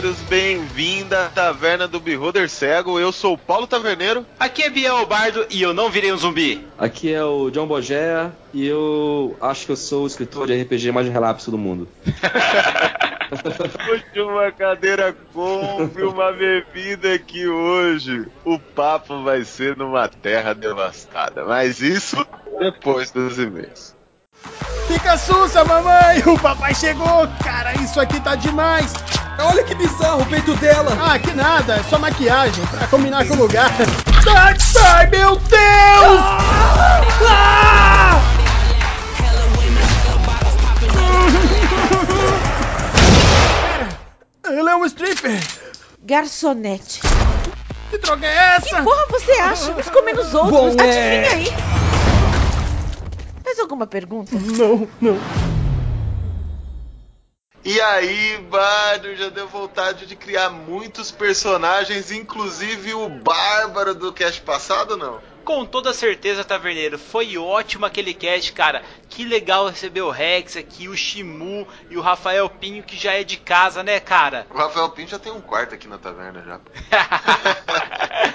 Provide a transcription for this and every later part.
Bem-vindo à Taverna do Beholder Cego. Eu sou o Paulo Taverneiro. Aqui é Biel Bardo e eu não virei um zumbi. Aqui é o John Bogé e eu acho que eu sou o escritor de RPG mais relapso do mundo. Puxe uma cadeira, compre uma bebida aqui hoje. O papo vai ser numa terra devastada, mas isso depois dos e-mails. Fica sussa, mamãe! O papai chegou! Cara, isso aqui tá demais! Olha que bizarro o peito dela! Ah, que nada, é só maquiagem, pra combinar com o lugar. Ai, ai meu Deus! Ah! Pera, ela é um stripper! Garçonete. Que droga é essa? Que porra você acha? Uns comendo os outros. Bom, Adivinha é- aí. Mais alguma pergunta? Não, não. E aí, Bardo, já deu vontade de criar muitos personagens, inclusive o Bárbaro do cast passado, não? Com toda certeza, Taverneiro, foi ótimo aquele cast, cara. Que legal receber o Rex aqui, o Shimu e o Rafael Pinho, que já é de casa, né, cara? O Rafael Pinto já tem um quarto aqui na taverna já.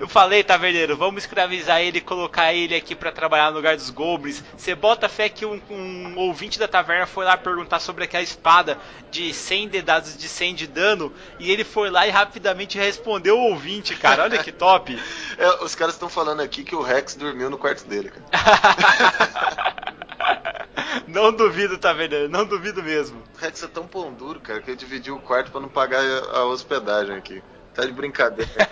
Eu falei, Taverneiro, vamos escravizar ele e colocar ele aqui pra trabalhar no lugar dos goblins. Você bota fé que um, um ouvinte da taverna foi lá perguntar sobre aquela espada de 100 dedados de 100 de dano e ele foi lá e rapidamente respondeu o ouvinte, cara. Olha que top. É, os caras estão falando aqui que o Rex dormiu no quarto dele, cara. Não duvido, Taverneiro, não duvido mesmo. O Rex é tão pão duro, cara, que ele dividiu o quarto pra não pagar a hospedagem aqui. Tá de brincadeira.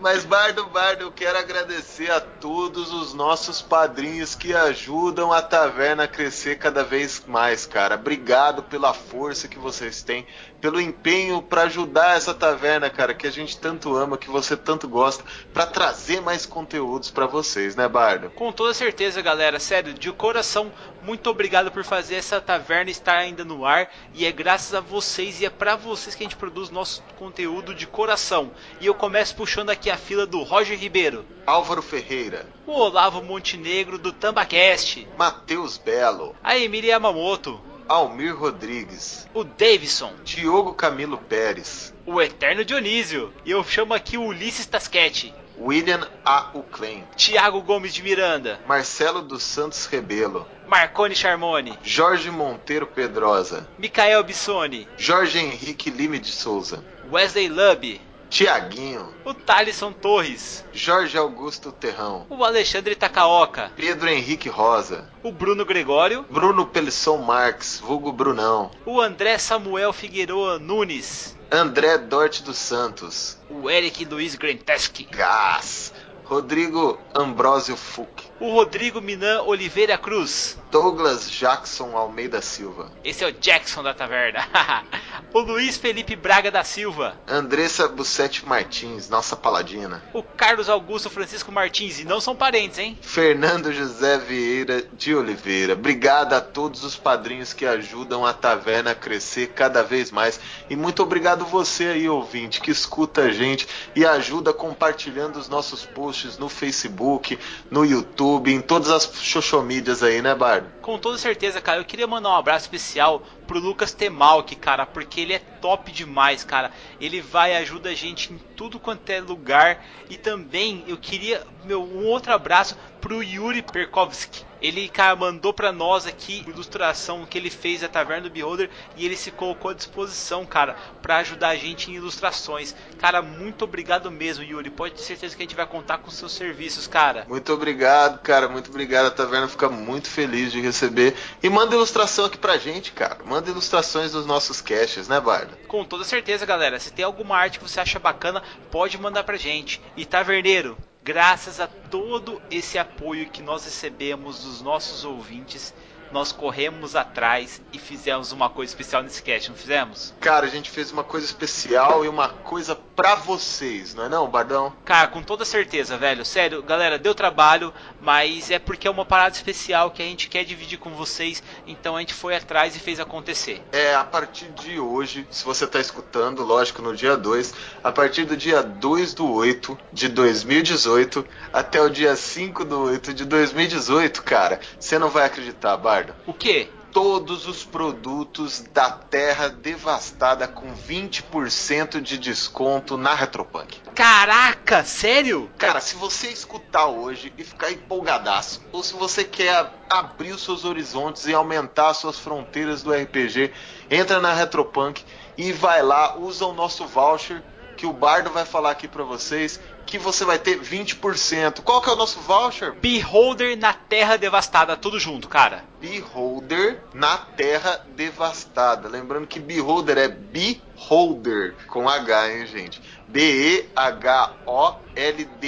Mas Bardo, Bardo, eu quero agradecer a todos os nossos padrinhos que ajudam a taverna a crescer cada vez mais, cara. Obrigado pela força que vocês têm, pelo empenho pra ajudar essa taverna, cara, que a gente tanto ama, que você tanto gosta, pra trazer mais conteúdos pra vocês, né, Bardo? Com toda certeza, galera, sério, de coração, muito obrigado por fazer essa taverna estar ainda no ar. E é graças a vocês e é pra vocês que a gente produz nosso conteúdo de coração. E eu começo puxando aqui a fila do Roger Ribeiro, Álvaro Ferreira, o Olavo Montenegro do Tambacast, Matheus Belo, a Emília Yamamoto, Almir Rodrigues, o Davidson, Diogo Camilo Pérez, o Eterno Dionísio. E eu chamo aqui o Ulisses Tasquete, William A. Uclen, Tiago Gomes de Miranda, Marcelo dos Santos Rebelo, Marcone Charmone, Jorge Monteiro Pedrosa, Micael Bissoni, Jorge Henrique Lime de Souza, Wesley Lub, Tiaguinho, o Thalisson Torres, Jorge Augusto Terrão, o Alexandre Takaoka, Pedro Henrique Rosa, o Bruno Gregório, Bruno Pelisson Marques, vulgo Brunão, o André Samuel Figueroa Nunes, André Dorte dos Santos, o Eric Luiz Grenteski, Gás, Rodrigo Ambrósio Fuc, o Rodrigo Minan Oliveira Cruz. Douglas Jackson Almeida Silva, Esse é o Jackson da taverna. o Luiz Felipe Braga da Silva. Andressa Bussetti Martins, nossa paladina, O Carlos Augusto Francisco Martins. E não são parentes, hein? Fernando José Vieira de Oliveira. Obrigado a todos os padrinhos que ajudam a taverna a crescer cada vez mais. E muito obrigado você aí, ouvinte, que escuta a gente e ajuda compartilhando os nossos posts no Facebook, no YouTube, em todas as xoxomídias aí, né, Bardo? Com toda certeza, cara. Eu queria mandar um abraço especial pro Lucas Temalk, cara, porque ele é top demais, cara. Ele vai e ajuda a gente em tudo quanto é lugar. E também eu queria meu um outro abraço pro Yuri Perkovski. Ele, cara, mandou pra nós aqui a ilustração que ele fez da Taverna do Beholder e ele se colocou à disposição, cara, pra ajudar a gente em ilustrações. Cara, muito obrigado mesmo, Yuri. Pode ter certeza que a gente vai contar com seus serviços, cara. Muito obrigado, cara. Muito obrigado. A taverna fica muito feliz de receber. E manda ilustração aqui pra gente, cara. Manda ilustrações dos nossos caches, né, Bardo? Com toda certeza, galera. Se tem alguma arte que você acha bacana, pode mandar pra gente. E Taverneiro, graças a todo esse apoio que nós recebemos dos nossos ouvintes, nós corremos atrás e fizemos uma coisa especial nesse cast, não fizemos? Cara, a gente fez uma coisa especial e uma coisa pra vocês, não é não, Bardão? Cara, com toda certeza, velho. Sério, galera, deu trabalho, mas é porque é uma parada especial que a gente quer dividir com vocês, então a gente foi atrás e fez acontecer. É, a partir de hoje, se você tá escutando, lógico, no dia 2, a partir do dia 2 do 8 de 2018 até o dia 5 do 8 de 2018, cara, você não vai acreditar, Bardo. O quê? Todos os produtos da Terra Devastada com 20% de desconto na Retropunk. Caraca, sério? Cara, se você escutar hoje e ficar empolgadaço, ou se você quer abrir os seus horizontes e aumentar as suas fronteiras do RPG, entra na Retropunk e vai lá, usa o nosso voucher que o Bardo vai falar aqui para vocês que você vai ter 20%. Qual que é o nosso voucher? Beholder na Terra Devastada, tudo junto, cara. Beholder na Terra Devastada. Lembrando que Beholder é Beholder com H, hein, gente?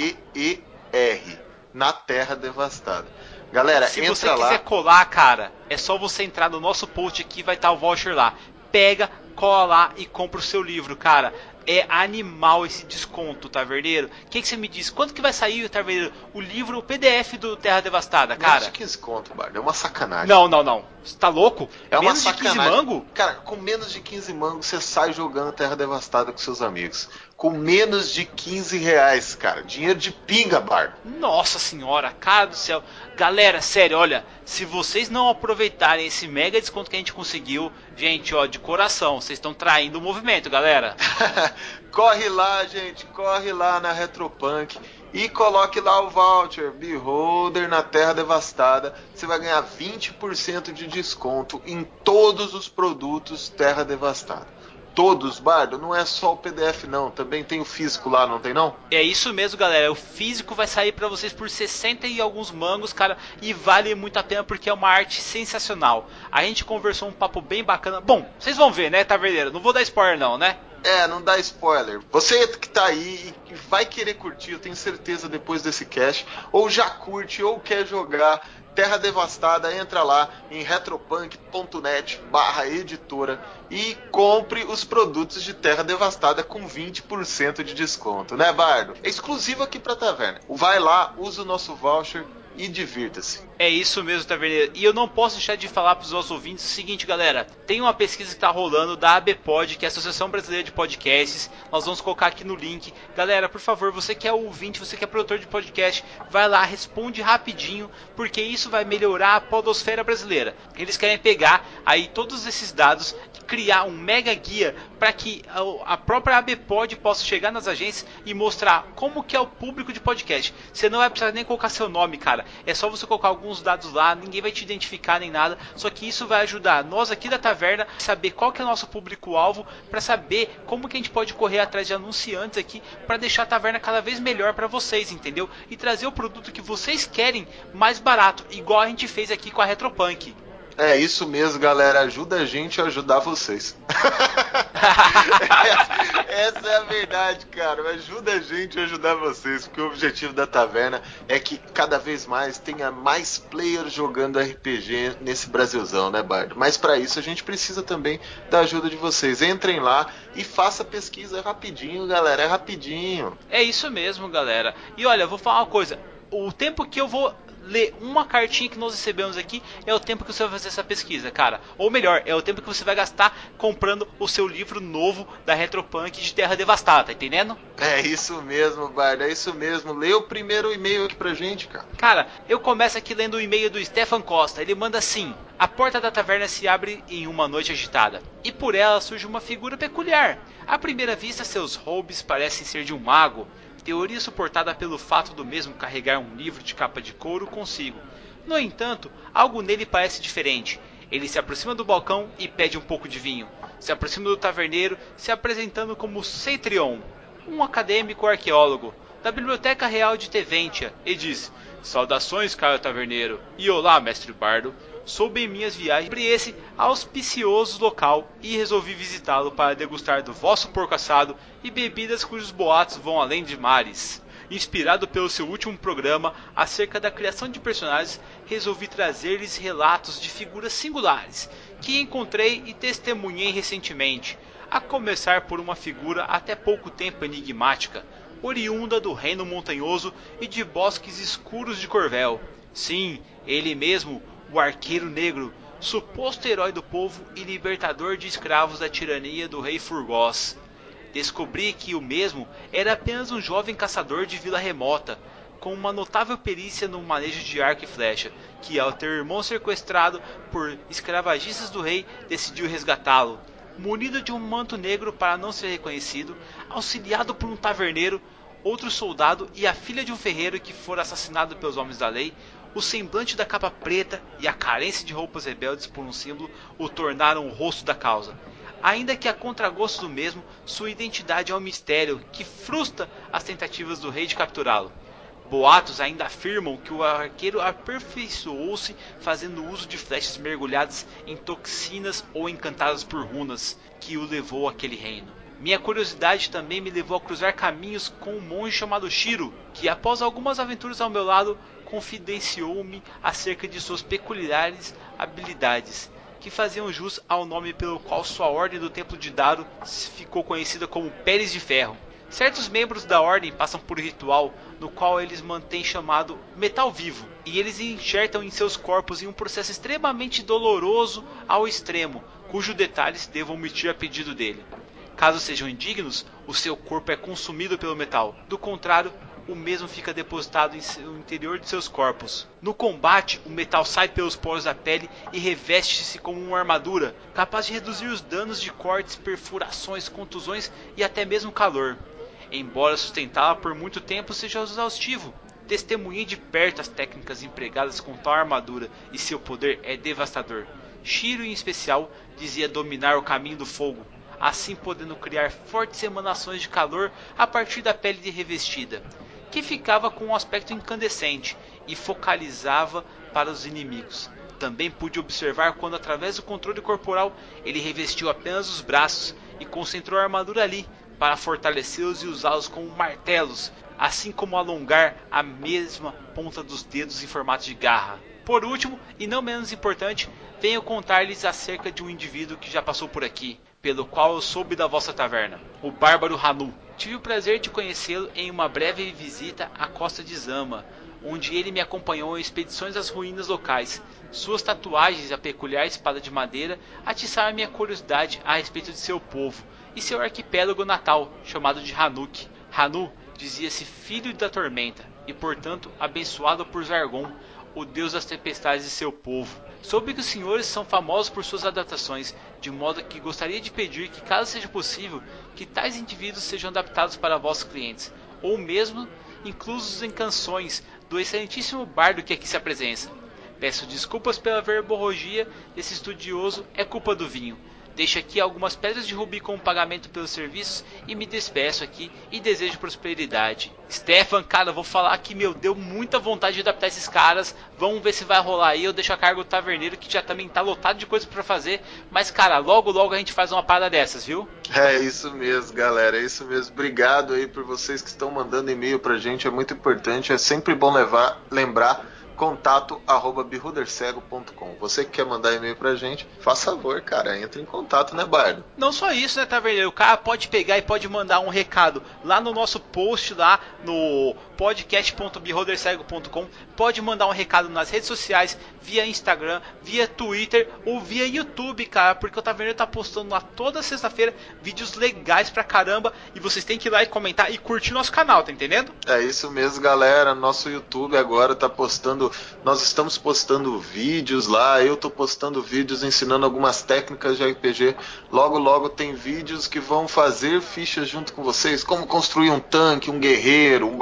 B-E-H-O-L-D-E-R. Na Terra Devastada. Galera, Se entra você lá. quiser colar, cara, é só você entrar no nosso post aqui, vai estar o voucher lá. Pega, cola lá e compra o seu livro, cara. É animal esse desconto, Taverneiro. O que, que você me diz? Quanto que vai sair, Taverneiro? O livro, o PDF do Terra Devastada, Menos cara? de 15 conto, Bardo. É uma sacanagem. Não, não, não. Você tá louco? É uma Menos de 15 sacanagem. mango? Cara, com menos de 15 mangos você sai jogando Terra Devastada com seus amigos. Com menos de 15 reais, cara. Dinheiro de pinga, Bardo. Nossa senhora, cara do céu. Galera, sério, olha, se vocês não aproveitarem esse mega desconto que a gente conseguiu, gente, ó, de coração, vocês estão traindo o movimento, galera. corre lá, gente, corre lá na Retropunk e coloque lá o voucher Beholder na Terra Devastada. Você vai ganhar 20% de desconto em todos os produtos Terra Devastada. Todos, Bardo, não é só o PDF não, também tem o físico lá, não tem não? É isso mesmo, galera. O físico vai sair pra vocês por 60 e alguns mangos, cara, e vale muito a pena porque é uma arte sensacional. A gente conversou um papo bem bacana. Bom, vocês vão ver, né, Taverneiro? Não vou dar spoiler não, né? É, não dá spoiler. Você que tá aí e vai querer curtir, eu tenho certeza depois desse cast, ou já curte ou quer jogar Terra Devastada, entra lá em retropunk.net barra editora e compre os produtos de Terra Devastada com 20% de desconto, né, Bardo? É exclusivo aqui pra taverna. Vai lá, usa o nosso voucher e divirta-se. É isso mesmo, Taverneiro. E eu não posso deixar de falar para os nossos ouvintes o seguinte, galera. Tem uma pesquisa que está rolando da ABPOD, que é a Associação Brasileira de Podcasts. Nós vamos colocar aqui no link. Galera, por favor, você que é ouvinte, você que é produtor de podcast, vai lá, responde rapidinho, porque isso vai melhorar a podosfera brasileira. Eles querem pegar aí todos esses dados criar um mega guia para que a- própria ABPOD possa chegar nas agências e mostrar como que é o público de podcast. Você não vai precisar nem colocar seu nome, cara. É só você colocar alguns dados lá, ninguém vai te identificar nem nada. Só que isso vai ajudar nós aqui da taverna a saber qual que é o nosso público-alvo, para saber como que a gente pode correr atrás de anunciantes aqui para deixar a taverna cada vez melhor para vocês, entendeu? E trazer o produto que vocês querem mais barato, igual a gente fez aqui com a Retropunk. É isso mesmo, galera. Ajuda a gente a ajudar vocês. Essa é a verdade, cara. Ajuda a gente a ajudar vocês, porque o objetivo da taverna é que cada vez mais tenha mais players jogando RPG nesse Brasilzão, né, Bardo? Mas para isso a gente precisa também da ajuda de vocês. Entrem lá e faça pesquisa rapidinho, galera. É rapidinho. É isso mesmo, galera. E olha, vou falar uma coisa. O tempo que eu vou ler uma cartinha que nós recebemos aqui é o tempo que você vai fazer essa pesquisa, cara. Ou melhor, é o tempo que você vai gastar comprando o seu livro novo da Retropunk de Terra Devastada, tá entendendo? É isso mesmo, Bardo. É isso mesmo. Lê o primeiro e-mail aqui pra gente, cara. Cara, eu começo aqui lendo o e-mail do Stefan Costa. Ele manda assim: A porta da taverna se abre em uma noite agitada, e por ela surge uma figura peculiar. À primeira vista, seus roubos parecem ser de um mago, teoria suportada pelo fato do mesmo carregar um livro de capa de couro consigo. No entanto, algo nele parece diferente. Ele se aproxima do balcão e pede um pouco de vinho. Se aproxima do taverneiro, se apresentando como Ceitrion, um acadêmico arqueólogo da Biblioteca Real de Teventia, e diz: Saudações, caro taverneiro, e olá, mestre Bardo. Soube em minhas viagens sobre esse auspicioso local e resolvi visitá-lo para degustar do vosso porco assado e bebidas cujos boatos vão além de mares. Inspirado pelo seu último programa acerca da criação de personagens, resolvi trazer-lhes relatos de figuras singulares que encontrei e testemunhei recentemente, a começar por uma figura até pouco tempo enigmática, oriunda do reino montanhoso e de bosques escuros de Corvel. Sim, ele mesmo, o Arqueiro Negro, suposto herói do povo e libertador de escravos da tirania do rei Furgós. Descobri que o mesmo era apenas um jovem caçador de vila remota, com uma notável perícia no manejo de arco e flecha, que ao ter o irmão sequestrado por escravagistas do rei, decidiu resgatá-lo. Munido de um manto negro para não ser reconhecido, auxiliado por um taverneiro, outro soldado e a filha de um ferreiro que fora assassinado pelos homens da lei, o semblante da capa preta e a carência de roupas rebeldes por um símbolo o tornaram o rosto da causa. Ainda que a contragosto do mesmo, sua identidade é um mistério que frustra as tentativas do rei de capturá-lo. Boatos ainda afirmam que o arqueiro aperfeiçoou-se fazendo uso de flechas mergulhadas em toxinas ou encantadas por runas, que o levou àquele reino. Minha curiosidade também me levou a cruzar caminhos com um monge chamado Shiro, que após algumas aventuras ao meu lado, confidenciou-me acerca de suas peculiares habilidades, que faziam jus ao nome pelo qual sua ordem do Templo de Daro ficou conhecida como Pérez de Ferro. Certos membros da ordem passam por um ritual no qual eles mantêm chamado metal vivo, e eles enxertam em seus corpos em um processo extremamente doloroso ao extremo, cujos detalhes devo omitir a pedido dele. Caso sejam indignos, o seu corpo é consumido pelo metal. Do contrário, o mesmo fica depositado no interior de seus corpos. No combate, o metal sai pelos poros da pele e reveste-se como uma armadura, capaz de reduzir os danos de cortes, perfurações, contusões e até mesmo calor. Embora sustentá-la por muito tempo seja exaustivo, testemunhei de perto as técnicas empregadas com tal armadura e seu poder é devastador. Shiro, em especial, dizia dominar o caminho do fogo, assim podendo criar fortes emanações de calor a partir da pele de revestida, que ficava com um aspecto incandescente e focalizava para os inimigos. Também pude observar quando, através do controle corporal, ele revestiu apenas os braços e concentrou a armadura ali, para fortalecê-los e usá-los como martelos, assim como alongar a mesma ponta dos dedos em formato de garra. Por último, e não menos importante, venho contar-lhes acerca de um indivíduo que já passou por aqui, pelo qual eu soube da vossa taverna, o Bárbaro Hanu. Tive o prazer de conhecê-lo em uma breve visita à costa de Zama, onde ele me acompanhou em expedições às ruínas locais. Suas tatuagens e a peculiar espada de madeira atiçaram minha curiosidade a respeito de seu povo e seu arquipélago natal, chamado de Hanuk. Hanu dizia-se filho da tormenta e, portanto, abençoado por Zargon, o deus das tempestades de seu povo. Soube que os senhores são famosos por suas adaptações, de modo que gostaria de pedir que, caso seja possível, que tais indivíduos sejam adaptados para vossos clientes, ou mesmo inclusos em canções do excelentíssimo bardo que aqui se apresenta. Peço desculpas pela verborrogia desse estudioso, é culpa do vinho. Deixo aqui algumas pedras de rubi como pagamento pelos serviços e me despeço aqui e desejo prosperidade. Stefan, cara, vou falar que meu deu muita vontade de adaptar esses caras. Vamos ver se vai rolar aí. Eu deixo a cargo do taverneiro que já também tá lotado de coisa para fazer. Mas, cara, logo logo a gente faz uma parada dessas, viu? É isso mesmo, galera. É isso mesmo. Obrigado aí por vocês que estão mandando e-mail pra gente. É muito importante. É sempre bom levar, lembrar contato arroba birrudercego.com. Você que quer mandar e-mail pra gente, faça favor, cara, entre em contato, né, Bardo? Não só isso, né, Taverneiro? O cara pode pegar e pode mandar um recado lá no nosso post lá no podcast.birrudercego.com. Pode mandar um recado nas redes sociais, via Instagram, via Twitter ou via YouTube, cara, porque o Taverneiro tá postando lá toda sexta-feira vídeos legais pra caramba e vocês têm que ir lá e comentar e curtir nosso canal, tá entendendo? É isso mesmo, galera. Nosso YouTube agora tá postando nós estamos postando vídeos lá, eu estou postando vídeos ensinando algumas técnicas de RPG. Logo, logo tem vídeos que vão fazer fichas junto com vocês, como construir um tanque, um guerreiro, um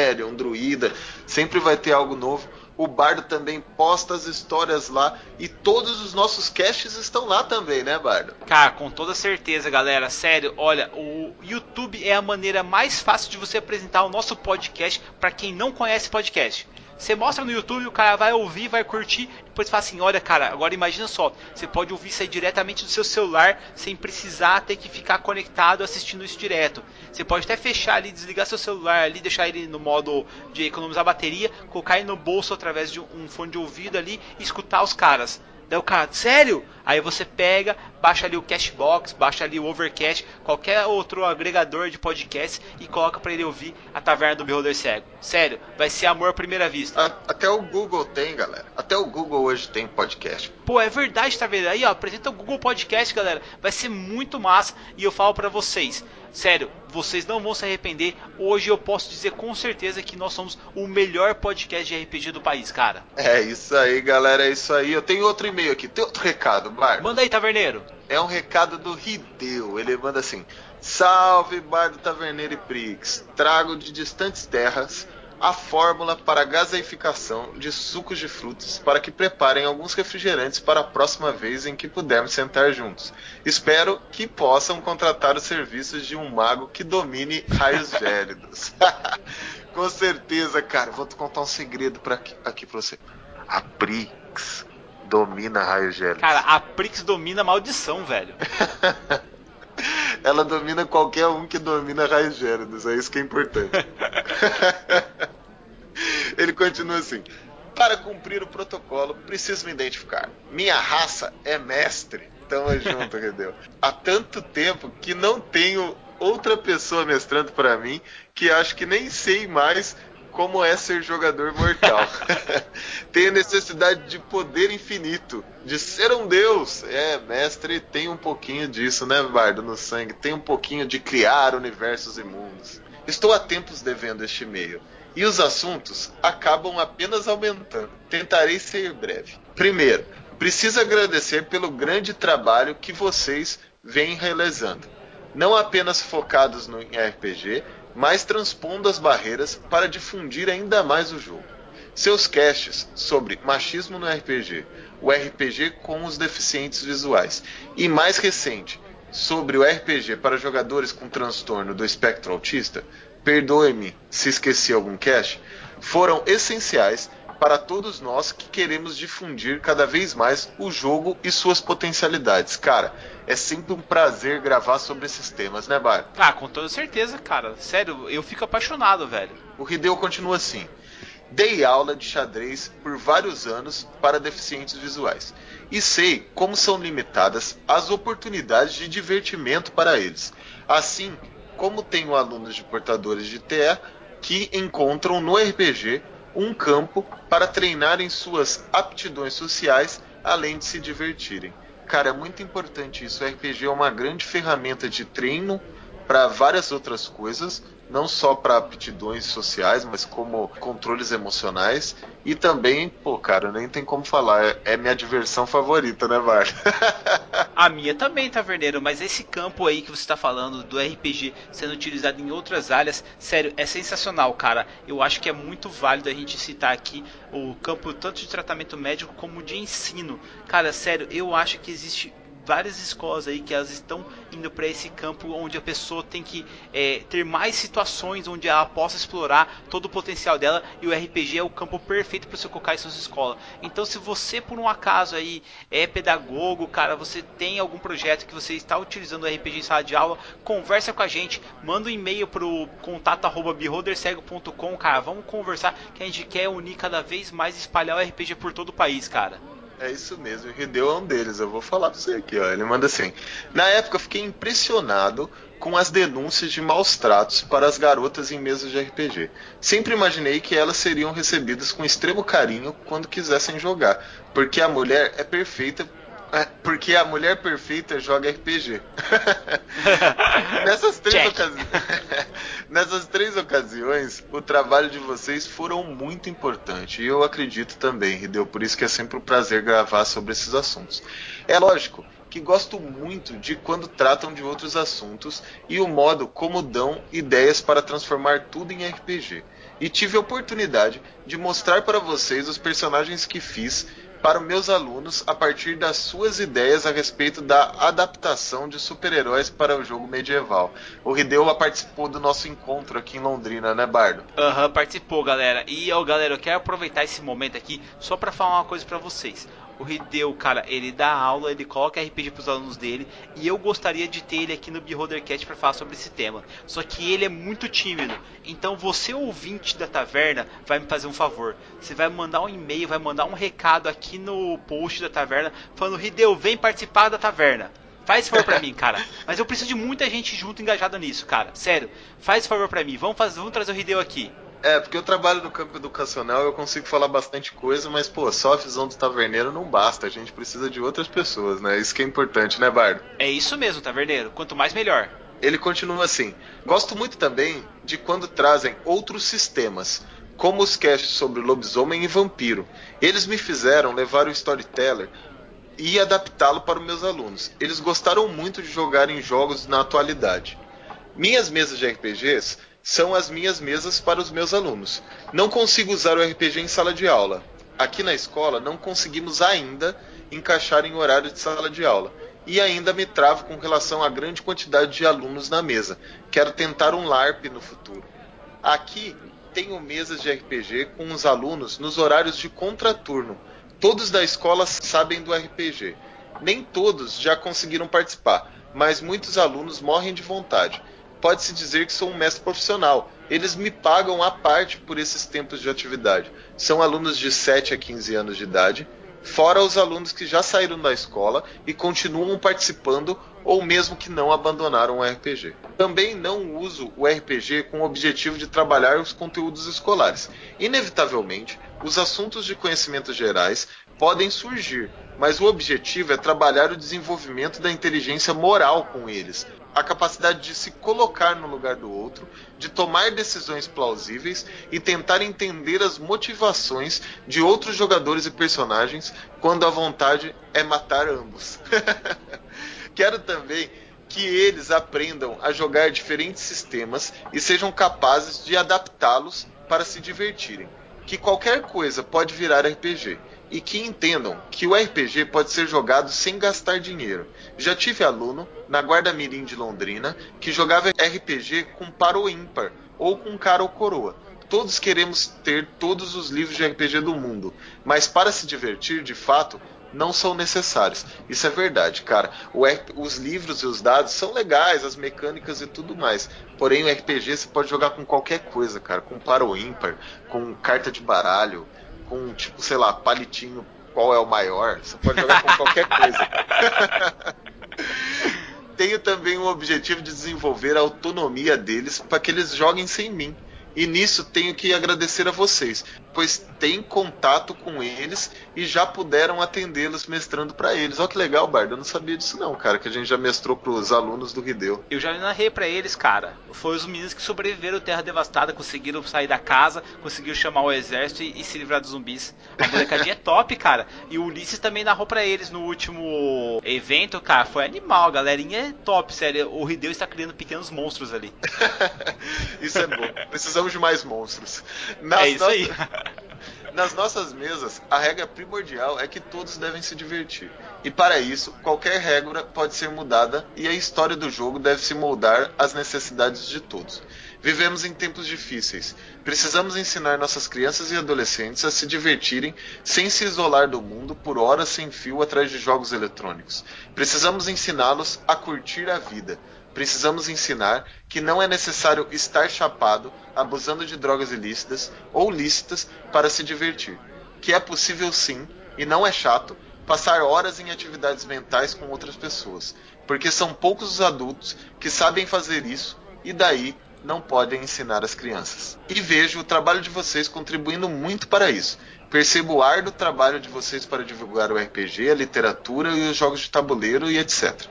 barbério, um druida. Sempre vai ter algo novo. O Bardo também posta as histórias lá e todos os nossos casts estão lá também, né, Bardo? Cara, com toda certeza, galera. Sério, olha, o YouTube é a maneira mais fácil de você apresentar o nosso podcast para quem não conhece podcast. Você mostra no YouTube, o cara vai ouvir, vai curtir, depois fala assim: olha, cara, agora imagina só, você pode ouvir isso aí diretamente do seu celular sem precisar ter que ficar conectado assistindo isso direto. Você pode até fechar ali, desligar seu celular ali, deixar ele no modo de economizar bateria, colocar ele no bolso através de um fone de ouvido ali e escutar os caras. Daí o cara, sério? Aí você pega, baixa ali o Cashbox, baixa ali o Overcast, qualquer outro agregador de podcast e coloca para ele ouvir a Taverna do Beholder Cego. Sério, vai ser amor à primeira vista. A, até o Google tem, galera. Até o Google hoje tem podcast. Pô, é verdade, tá vendo? Aí, ó, apresenta o Google Podcast, galera. Vai ser muito massa e eu falo para vocês. Sério, vocês não vão se arrepender. Hoje eu posso dizer com certeza que nós somos o melhor podcast de RPG do país, cara. É isso aí, galera, é isso aí. Eu tenho outro e-mail aqui, tem outro recado, Bardo. Manda aí, taverneiro. É um recado do Rideu. Ele manda assim: Salve, Bardo Taverneiro e Prix. Trago de distantes terras a fórmula para a gaseificação de sucos de frutas para que preparem alguns refrigerantes para a próxima vez em que pudermos sentar juntos. Espero que possam contratar os serviços de um mago que domine raios gélidos. Com certeza, cara. Vou te contar um segredo pra aqui, aqui pra você. A Prix domina raios gélidos. Cara, a Prix domina a maldição, velho. Ela domina qualquer um que domina raios gélidos. É isso que é importante. Ele continua assim. Para cumprir o protocolo, preciso me identificar. Minha raça é mestre. Tamo junto, entendeu? Há tanto tempo que não tenho outra pessoa mestrando para mim que acho que nem sei mais como é ser jogador mortal. Tenho necessidade de poder infinito, de ser um deus. É, mestre tem um pouquinho disso, né, Bardo, no sangue. Tem um pouquinho de criar universos e mundos. Estou há tempos devendo este e-mail. E os assuntos acabam apenas aumentando. Tentarei ser breve. Primeiro, preciso agradecer pelo grande trabalho que vocês vêm realizando. Não apenas focados no RPG, mas transpondo as barreiras para difundir ainda mais o jogo. Seus casts sobre machismo no RPG, o RPG com os deficientes visuais e mais recente sobre o RPG para jogadores com transtorno do espectro autista, perdoe-me se esqueci algum cast, foram essenciais para todos nós que queremos difundir cada vez mais o jogo e suas potencialidades. Cara, é sempre um prazer gravar sobre esses temas, né, Bar? Ah, com toda certeza, cara. Sério, eu fico apaixonado, velho. O Hideo continua assim. Dei aula de xadrez por vários anos para deficientes visuais e sei como são limitadas as oportunidades de divertimento para eles. Assim como tenho alunos de portadores de TE que encontram no RPG um campo para treinarem suas aptidões sociais além de se divertirem. Cara, é muito importante isso. O RPG é uma grande ferramenta de treino para várias outras coisas, não só para aptidões sociais, mas como controles emocionais. E também, pô, cara, nem tem como falar, é, é minha diversão favorita, né, Var? A minha também, Taverneiro, mas esse campo aí que você está falando do RPG sendo utilizado em outras áreas, sério, é sensacional, cara. Eu acho que é muito válido a gente citar aqui o campo tanto de tratamento médico como de ensino. Cara, sério, eu acho que existe várias escolas aí que elas estão indo para esse campo onde a pessoa tem que é, ter mais situações onde ela possa explorar todo o potencial dela e o RPG é o campo perfeito para você colocar em suas escolas. Então, se você por um acaso aí é pedagogo, cara, você tem algum projeto que você está utilizando o RPG em sala de aula, conversa com a gente, manda um e-mail pro contato@beholdercego.com, cara, vamos conversar que a gente quer unir cada vez mais e espalhar o RPG por todo o país, cara. É isso mesmo, Hideo é um deles. Eu vou falar pra você aqui, ó. Ele manda assim: Na época eu fiquei impressionado com as denúncias de maus tratos para as garotas em mesas de RPG. Sempre imaginei que elas seriam recebidas com extremo carinho quando quisessem jogar, porque a mulher é perfeita porque a mulher perfeita joga RPG. Nessas três ocasiões. Nessas três ocasiões, o trabalho de vocês foram muito importante. E eu acredito também, Hideo, por isso que é sempre um prazer gravar sobre esses assuntos. É lógico que gosto muito de quando tratam de outros assuntos e o modo como dão ideias para transformar tudo em RPG. E tive a oportunidade de mostrar para vocês os personagens que fiz para meus alunos a partir das suas ideias a respeito da adaptação de super-heróis para o jogo medieval. O Hideo participou do nosso encontro aqui em Londrina, né, Bardo? Aham, uhum, participou, galera. E, ó, galera, eu quero aproveitar esse momento aqui só para falar uma coisa para vocês. O Hideo, cara, ele dá aula, ele coloca RPG pros alunos dele. E eu gostaria de ter ele aqui no Beholdercast para falar sobre esse tema. Só que ele é muito tímido. Então você, ouvinte da taverna, vai me fazer um favor. Você vai mandar um e-mail, vai mandar um recado aqui no post da taverna falando: Hideo, vem participar da taverna. Faz favor pra mim, cara. Mas eu preciso de muita gente junto engajada nisso, cara. Sério, faz favor pra mim. Vamos, fazer, vamos trazer o Hideo aqui. É, porque eu trabalho no campo educacional, eu consigo falar bastante coisa, mas, pô, só a visão do taverneiro não basta. A gente precisa de outras pessoas, né? Isso que é importante, né, Bardo? É isso mesmo, taverneiro. Quanto mais, melhor. Ele continua assim: Gosto muito também de quando trazem outros sistemas, como os casts sobre lobisomem e vampiro. Eles me fizeram levar o storyteller e adaptá-lo para os meus alunos. Eles gostaram muito de jogar em jogos na atualidade. Minhas mesas de RPGs são as minhas mesas para os meus alunos. Não consigo usar o RPG em sala de aula. Aqui na escola não conseguimos ainda encaixar em horário de sala de aula. E ainda me travo com relação à grande quantidade de alunos na mesa. Quero tentar um LARP no futuro. Aqui tenho mesas de RPG com os alunos nos horários de contraturno. Todos da escola sabem do RPG. Nem todos já conseguiram participar, mas muitos alunos morrem de vontade. Pode-se dizer que sou um mestre profissional. Eles me pagam à parte por esses tempos de atividade. São alunos de 7 a 15 anos de idade, fora os alunos que já saíram da escola e continuam participando ou mesmo que não abandonaram o RPG. Também não uso o RPG com o objetivo de trabalhar os conteúdos escolares. Inevitavelmente, os assuntos de conhecimentos gerais podem surgir, mas o objetivo é trabalhar o desenvolvimento da inteligência moral com eles, a capacidade de se colocar no lugar do outro, de tomar decisões plausíveis e tentar entender as motivações de outros jogadores e personagens quando a vontade é matar ambos. Quero também que eles aprendam a jogar diferentes sistemas e sejam capazes de adaptá-los para se divertirem. Que qualquer coisa pode virar RPG e que entendam que o RPG pode ser jogado sem gastar dinheiro. Já tive aluno na Guarda Mirim de Londrina que jogava RPG com par ou ímpar ou com cara ou coroa. Todos queremos ter todos os livros de RPG do mundo, mas para se divertir, de fato, não são necessários. Isso é verdade, cara. RP, os livros e os dados são legais, as mecânicas e tudo mais. Porém, o RPG você pode jogar com qualquer coisa, cara. Com par ou ímpar, com carta de baralho, com, tipo, sei lá, palitinho, qual é o maior. Você pode jogar com qualquer coisa. Tenho também o objetivo de desenvolver a autonomia deles para que eles joguem sem mim. E nisso tenho que agradecer a vocês, pois tem contato com eles e já puderam atendê-los mestrando para eles. Olha que legal, Bardo. Eu não sabia disso não, cara, que a gente já mestrou pros alunos do Rideu. Eu já narrei para eles, cara. Foi os meninos que sobreviveram à Terra Devastada, conseguiram sair da casa, conseguiram chamar o exército e, e se livrar dos zumbis. A molecadinha é top, cara. E o Ulisses também narrou para eles no último evento, cara. Foi animal, a galerinha é top, sério. O Rideu está criando pequenos monstros ali. isso é bom. Precisamos de mais monstros. Nas é isso nossas... aí. Nas nossas mesas, a regra primordial é que todos devem se divertir. E para isso, qualquer regra pode ser mudada e a história do jogo deve se moldar às necessidades de todos. Vivemos em tempos difíceis. Precisamos ensinar nossas crianças e adolescentes a se divertirem sem se isolar do mundo por horas sem fio atrás de jogos eletrônicos. Precisamos ensiná-los a curtir a vida, precisamos ensinar que não é necessário estar chapado, abusando de drogas ilícitas ou lícitas para se divertir. Que é possível sim, e não é chato, passar horas em atividades mentais com outras pessoas, porque são poucos os adultos que sabem fazer isso e daí não podem ensinar as crianças. E vejo o trabalho de vocês contribuindo muito para isso. Percebo o árduo trabalho de vocês para divulgar o RPG, a literatura e os jogos de tabuleiro e etc.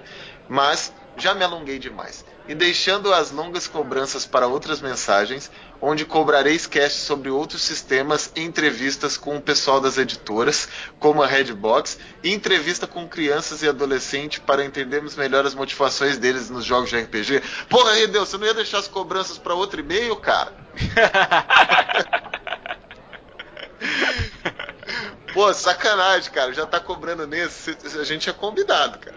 Mas já me alonguei demais. E deixando as longas cobranças para outras mensagens, onde cobrarei casts sobre outros sistemas entrevistas com o pessoal das editoras, como a Redbox, e entrevista com crianças e adolescentes para entendermos melhor as motivações deles nos jogos de RPG. Porra, Redeu, você não ia deixar as cobranças para outro e-mail, cara? Pô, sacanagem, cara. Já tá cobrando nesse. A gente é convidado, cara.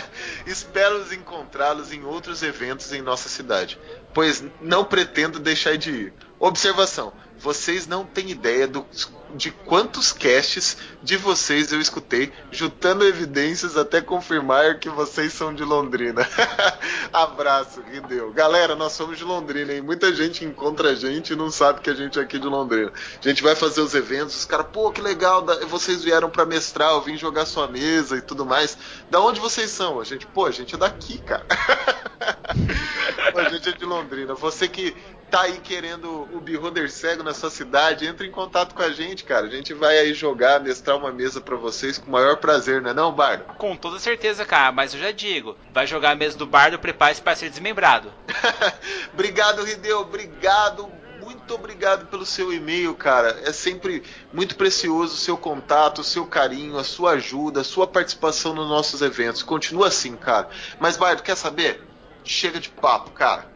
Espero encontrá-los em outros eventos em nossa cidade, pois não pretendo deixar de ir. Observação: vocês não têm ideia do, de quantos casts de vocês eu escutei, juntando evidências até confirmar que vocês são de Londrina. Abraço, Rideu. Galera, nós somos de Londrina, hein? Muita gente encontra a gente e não sabe que a gente é aqui de Londrina. A gente vai fazer os eventos, os caras, pô, que legal, vocês vieram para mestrar, eu vim jogar sua mesa e tudo mais. Da onde vocês são? A gente, pô, a gente é daqui, cara. a gente é de Londrina. Você que tá aí querendo o Beholder cego na sua cidade, entre em contato com a gente, cara. A gente vai aí jogar, mestrar uma mesa para vocês com o maior prazer, não é não, Bardo? Com toda certeza, cara, mas eu já digo, vai jogar a mesa do Bardo, prepare-se para ser desmembrado. obrigado, Rideu, obrigado muito obrigado pelo seu e-mail, cara. É sempre muito precioso o seu contato, o seu carinho, a sua ajuda, a sua participação nos nossos eventos. Continua assim, cara. Mas, Bardo, quer saber? Chega de papo, cara.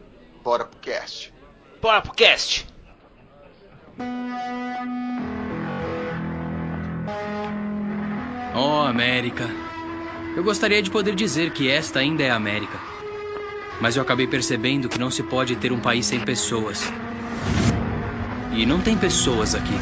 Bora pro cast. Bora pro cast. Oh, América. Eu gostaria de poder dizer que esta ainda é a América. Mas eu acabei percebendo que não se pode ter um país sem pessoas. E não tem pessoas aqui.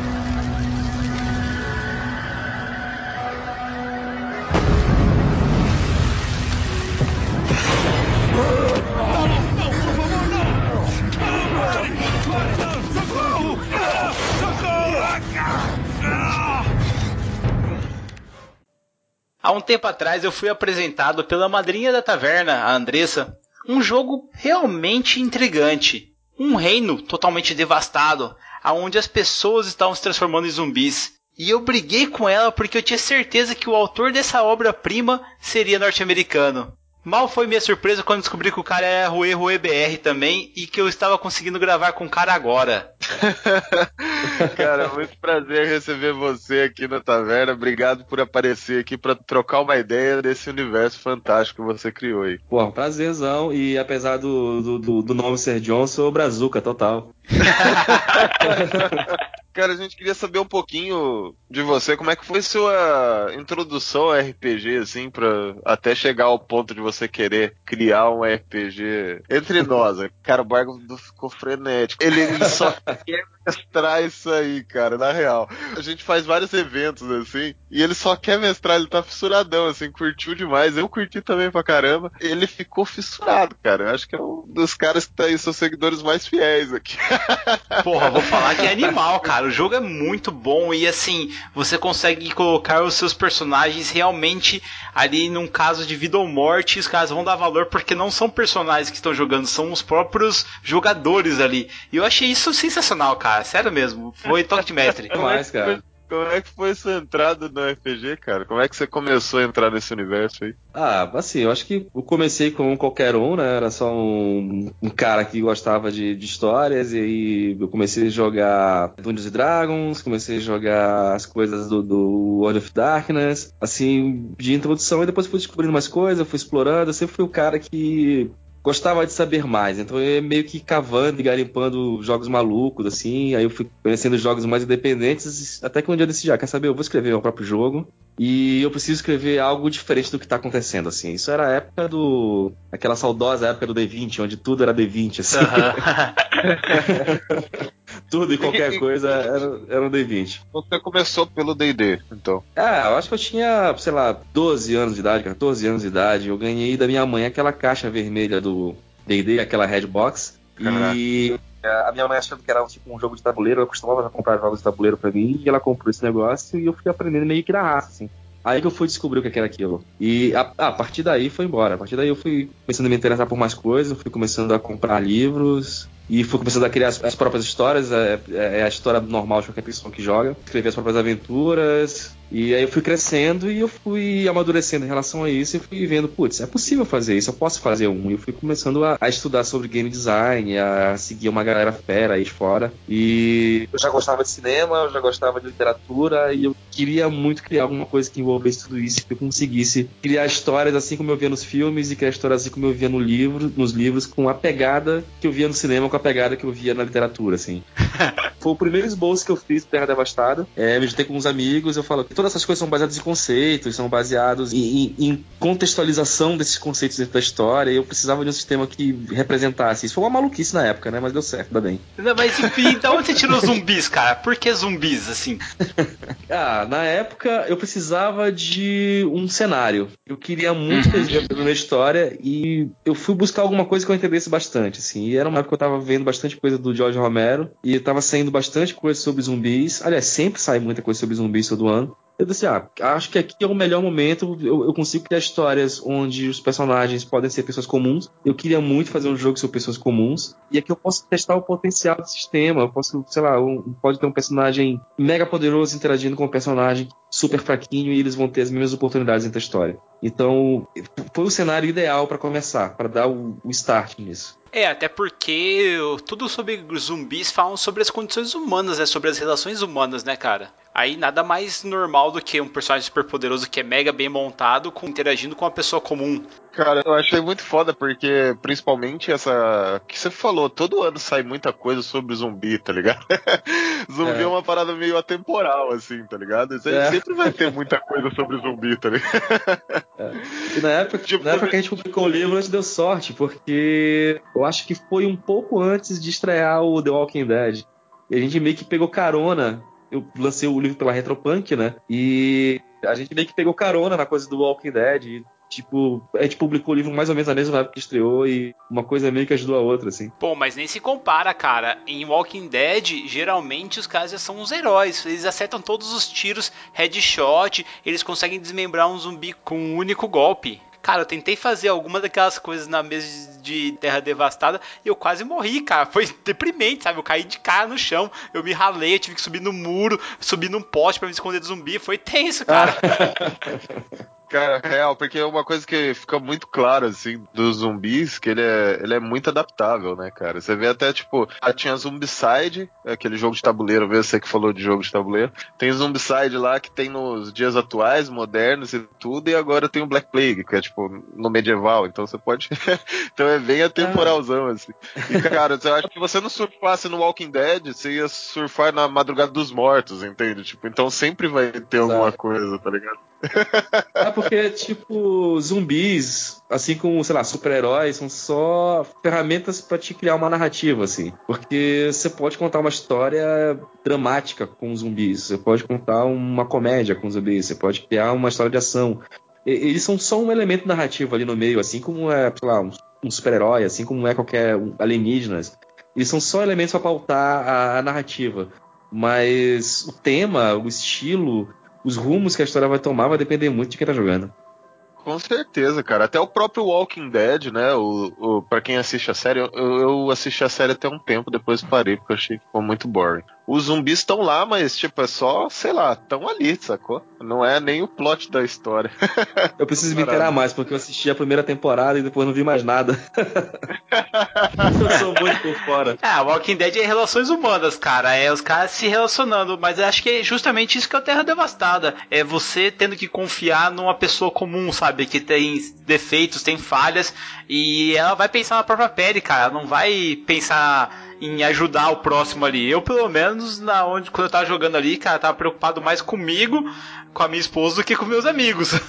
Há um tempo atrás eu fui apresentado pela madrinha da taverna, a Andressa, um jogo realmente intrigante. Um reino totalmente devastado, aonde as pessoas estavam se transformando em zumbis. E eu briguei com ela porque eu tinha certeza que o autor dessa obra-prima seria norte-americano. Mal foi minha surpresa quando descobri que o cara era Rue Rue BR também e que eu estava conseguindo gravar com o cara agora. cara, muito prazer receber você aqui na taverna. Obrigado por aparecer aqui para trocar uma ideia desse universo fantástico que você criou aí. Pô, prazerzão. E apesar do, do, do nome ser John, sou brazuca total. Cara, a gente queria saber um pouquinho de você, como é que foi sua introdução ao RPG, assim, pra até chegar ao ponto de você querer criar um RPG entre nós. Cara, o Bargo ficou frenético. Ele, ele só quer mestrar isso aí, cara, na real. A gente faz vários eventos, assim, e ele só quer mestrar, ele tá fissuradão, assim, curtiu demais. Eu curti também pra caramba. Ele ficou fissurado, cara. Eu acho que é um dos caras que tá aí, seus seguidores mais fiéis aqui. Porra, vou falar que é animal, cara. O jogo é muito bom e assim, você consegue colocar os seus personagens realmente ali num caso de vida ou morte, os caras vão dar valor porque não são personagens que estão jogando, são os próprios jogadores ali. E eu achei isso sensacional, cara. Sério mesmo. Foi toque de mestre. É mais, cara. Como é que foi sua entrada no RPG, cara? Como é que você começou a entrar nesse universo aí? Ah, assim, eu acho que eu comecei como qualquer um, né? Era só um, um cara que gostava de, de, histórias e aí eu comecei a jogar Dungeons Dragons, comecei a jogar as coisas do, do World of Darkness, assim, de introdução e depois fui descobrindo mais coisas, fui explorando. Eu sempre fui o cara que gostava de saber mais. Então eu ia meio que cavando e garimpando jogos malucos, assim. Aí eu fui conhecendo jogos mais independentes, até que um dia eu decidi, ah, quer saber, eu vou escrever o próprio jogo. E eu preciso escrever algo diferente do que está acontecendo, assim. Isso era a época do. aquela saudosa época do D20, onde tudo era D20, assim. tudo e qualquer coisa era, era um D20. Você começou pelo DD, então? Ah, eu acho que eu tinha, sei lá, 12 anos de idade, 14 anos de idade. Eu ganhei da minha mãe aquela caixa vermelha do DD, aquela Red Box. Caraca. E a minha mãe achando que era tipo um jogo de tabuleiro, ela costumava comprar jogos de tabuleiro para mim, e ela comprou esse negócio e eu fui aprendendo meio que na raça, assim. Aí que eu fui descobrir o que era aquilo. E a, a, partir daí foi embora. A partir daí eu fui começando a me interessar por mais coisas, fui começando a comprar livros, e fui começando a criar as, as próprias histórias. É, é, a história normal de qualquer pessoa que joga. Escrever as próprias aventuras. E aí eu fui crescendo e eu fui amadurecendo em relação a isso e fui vendo, putz, é possível fazer isso, eu posso fazer um. E eu fui começando a, a, estudar sobre game design, a seguir uma galera fera aí fora. E eu já gostava de cinema, eu já gostava de literatura e eu queria muito criar alguma coisa que envolvesse tudo isso, que eu conseguisse criar histórias assim como eu via nos filmes e criar histórias assim como eu via no livro, nos livros, com a pegada que eu via no cinema, com a pegada que eu via na literatura, assim. Foi o primeiro esboço que eu fiz Terra Devastada. É, me juntei com uns amigos, eu falo que todas essas coisas são baseadas em conceitos, são baseados em, em, contextualização desses conceitos dentro da história. E eu precisava de um sistema que representasse isso. Foi uma maluquice na época, né? Mas deu certo, ainda bem. Não, mas enfim, da onde você tirou zumbis, cara? Por que zumbis, assim? ah, na época eu precisava de um cenário. Eu queria muito uhum. a primeira história e eu fui buscar alguma coisa que eu entendesse bastante, assim. E era uma época que eu tava vendo bastante coisa do George Romero e eu tava saindo bastante coisa sobre zumbis. Aliás, sempre sai muita coisa sobre zumbis todo ano. Eu disse, ah, acho que aqui é o melhor momento. Eu, eu, consigo criar histórias onde os personagens podem ser pessoas comuns. Eu queria muito fazer um jogo sobre pessoas comuns. E aqui eu posso testar o potencial do sistema. Eu posso, sei lá, um, pode ter um personagem mega poderoso interagindo com um personagem super fraquinho e eles vão ter as mesmas oportunidades entre a história. Então, foi o cenário ideal para começar, para dar o, o start nisso. É, até porque tudo sobre zumbis falam sobre as condições humanas, né? Sobre as relações humanas, né, cara? Aí nada mais normal do que um personagem super poderoso que é mega bem montado com, interagindo com uma pessoa comum. Cara, eu achei muito foda porque, principalmente essa. que você falou, todo ano sai muita coisa sobre zumbi, tá ligado? zumbi é. é. uma parada meio atemporal, assim, tá ligado? É. Sempre vai ter muita coisa sobre zumbi, tá ligado? É. E na época, tipo, na época que a gente publicou o livro, a gente deu sorte, porque eu acho que foi um pouco antes de estrear o The Walking Dead. E a gente meio que pegou carona eu lancei o livro pela Retropunk, né? E a gente meio que pegou carona na coisa do Walking Dead. E, tipo, a gente publicou o livro mais ou menos na mesma época que estreou e uma coisa meio que ajudou a outra, assim. Pô, mas nem se compara, cara. Em Walking Dead, geralmente os caras já são os heróis. Eles acertam todos os tiros, headshot, eles conseguem desmembrar um zumbi com um único golpe. Cara, eu tentei fazer alguma daquelas coisas na mesa de Terra Devastada e eu quase morri, cara. Foi deprimente, sabe? Eu caí de cara no chão, eu me ralei, eu tive que subir no muro, subir num poste para me esconder do zumbi. Foi tenso, cara. Cara, real, porque é uma coisa que fica muito clara, assim, dos zumbis, que ele é, ele é muito adaptável, né, cara? Você vê até, tipo, ah, tinha Zombicide, aquele jogo de tabuleiro, vê você que falou de jogo de tabuleiro. Tem Zombicide lá que tem nos dias atuais, modernos e tudo, e agora tem o Black Plague, que é, tipo, no medieval, então você pode... então é bem atemporalzão, assim. E, cara, eu acho que você não surfasse no Walking Dead, você ia surfar na Madrugada dos Mortos, entende? Tipo, então sempre vai ter alguma coisa, tá ligado? É porque, tipo, zumbis, assim como, sei lá, super-heróis, são só ferramentas para te criar uma narrativa, assim. Porque você pode contar uma história dramática com zumbis, você pode contar uma comédia com zumbis, você pode criar uma história de ação. Eles são só um elemento narrativo ali no meio, assim como é, sei lá, um, super-herói, assim como é qualquer alienígenas. Eles são só elementos para pautar a, a narrativa. Mas o tema, o estilo, os rumos que a história vai tomar vai depender muito de quem tá jogando. Com certeza, cara. Até o próprio Walking Dead, né? O, o, pra quem assiste a série, eu, eu assisti a série até um tempo, depois parei, porque eu achei que ficou muito boring. Os zumbis estão lá, mas, tipo, é só, sei lá, estão ali, sacou? Não é nem o plot da história. eu preciso me inteirar mais, porque eu assisti a primeira temporada e depois não vi mais nada. eu sou muito por fora. Ah, Walking Dead é relações humanas, cara. É os caras se relacionando, mas eu acho que é justamente isso que é o Terra Devastada. É você tendo que confiar numa pessoa comum, sabe? Que tem defeitos, tem falhas, e ela vai pensar na própria pele, cara. Ela não vai pensar em ajudar o próximo ali. Eu, pelo menos, na onde quando eu tava jogando ali, cara, tava preocupado mais comigo, com a minha esposa, do que com meus amigos.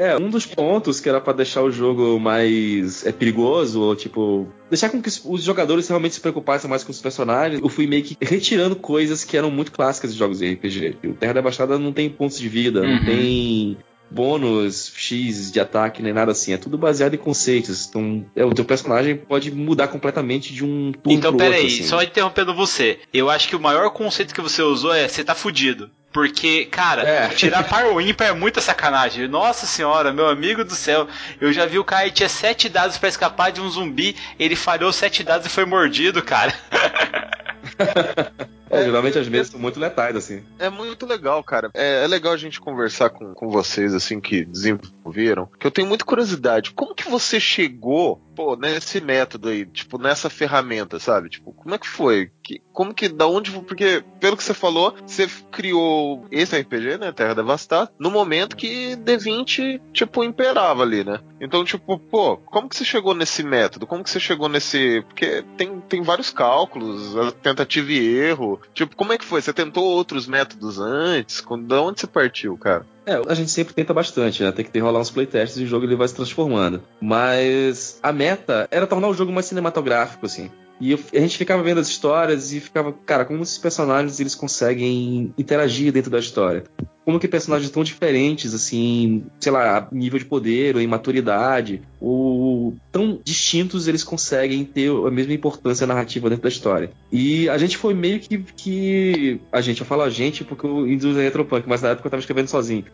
É, um dos pontos que era para deixar o jogo mais é, perigoso, ou tipo, deixar com que os jogadores realmente se preocupassem mais com os personagens, eu fui meio que retirando coisas que eram muito clássicas de jogos de RPG. O Terra da Baixada não tem pontos de vida, uhum. não tem bônus X de ataque nem nada assim. É tudo baseado em conceitos. Então, é, o teu personagem pode mudar completamente de um turno Então, peraí, assim. só interrompendo você. Eu acho que o maior conceito que você usou é você tá fudido. Porque, cara, é. tirar par ou ímpar é muita sacanagem. Nossa senhora, meu amigo do céu. Eu já vi o cara que tinha sete dados para escapar de um zumbi, ele falhou sete dados e foi mordido, cara. É, geralmente as mesas são muito letais, assim. É muito legal, cara. É, é, legal a gente conversar com, com vocês, assim, que desenvolveram. Que eu tenho muita curiosidade. Como que você chegou, pô, nesse método aí, tipo, nessa ferramenta, sabe? Tipo, como é que foi? Que, como que, da onde, porque, pelo que você falou, você criou esse RPG, né, Terra Devastada, no momento que D20, tipo, imperava ali, né? Então, tipo, pô, como que você chegou nesse método? Como que você chegou nesse... Porque tem, tem vários cálculos, tentativa e erro, Tipo, como é que foi? Você tentou outros métodos antes? De onde você partiu, cara? É, a gente sempre tenta bastante, né? Tem que ter rolar uns playtests e o jogo ele vai se transformando. Mas a meta era tornar o jogo mais cinematográfico, assim. E eu, a gente ficava vendo as histórias e ficava, cara, como esses personagens eles conseguem interagir dentro da história. Como que personagens tão diferentes, assim, sei lá, nível de poder ou em maturidade, ou tão distintos eles conseguem ter a mesma importância narrativa dentro da história. E a gente foi meio que. que a gente, eu falo a gente porque eu a Retropunk, mas na época eu tava escrevendo sozinho.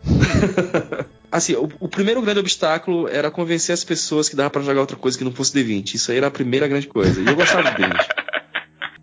assim, o, o, primeiro grande obstáculo era convencer as pessoas que dava para jogar outra coisa que não fosse D20. Isso aí era a primeira grande coisa. E eu gostava de D20.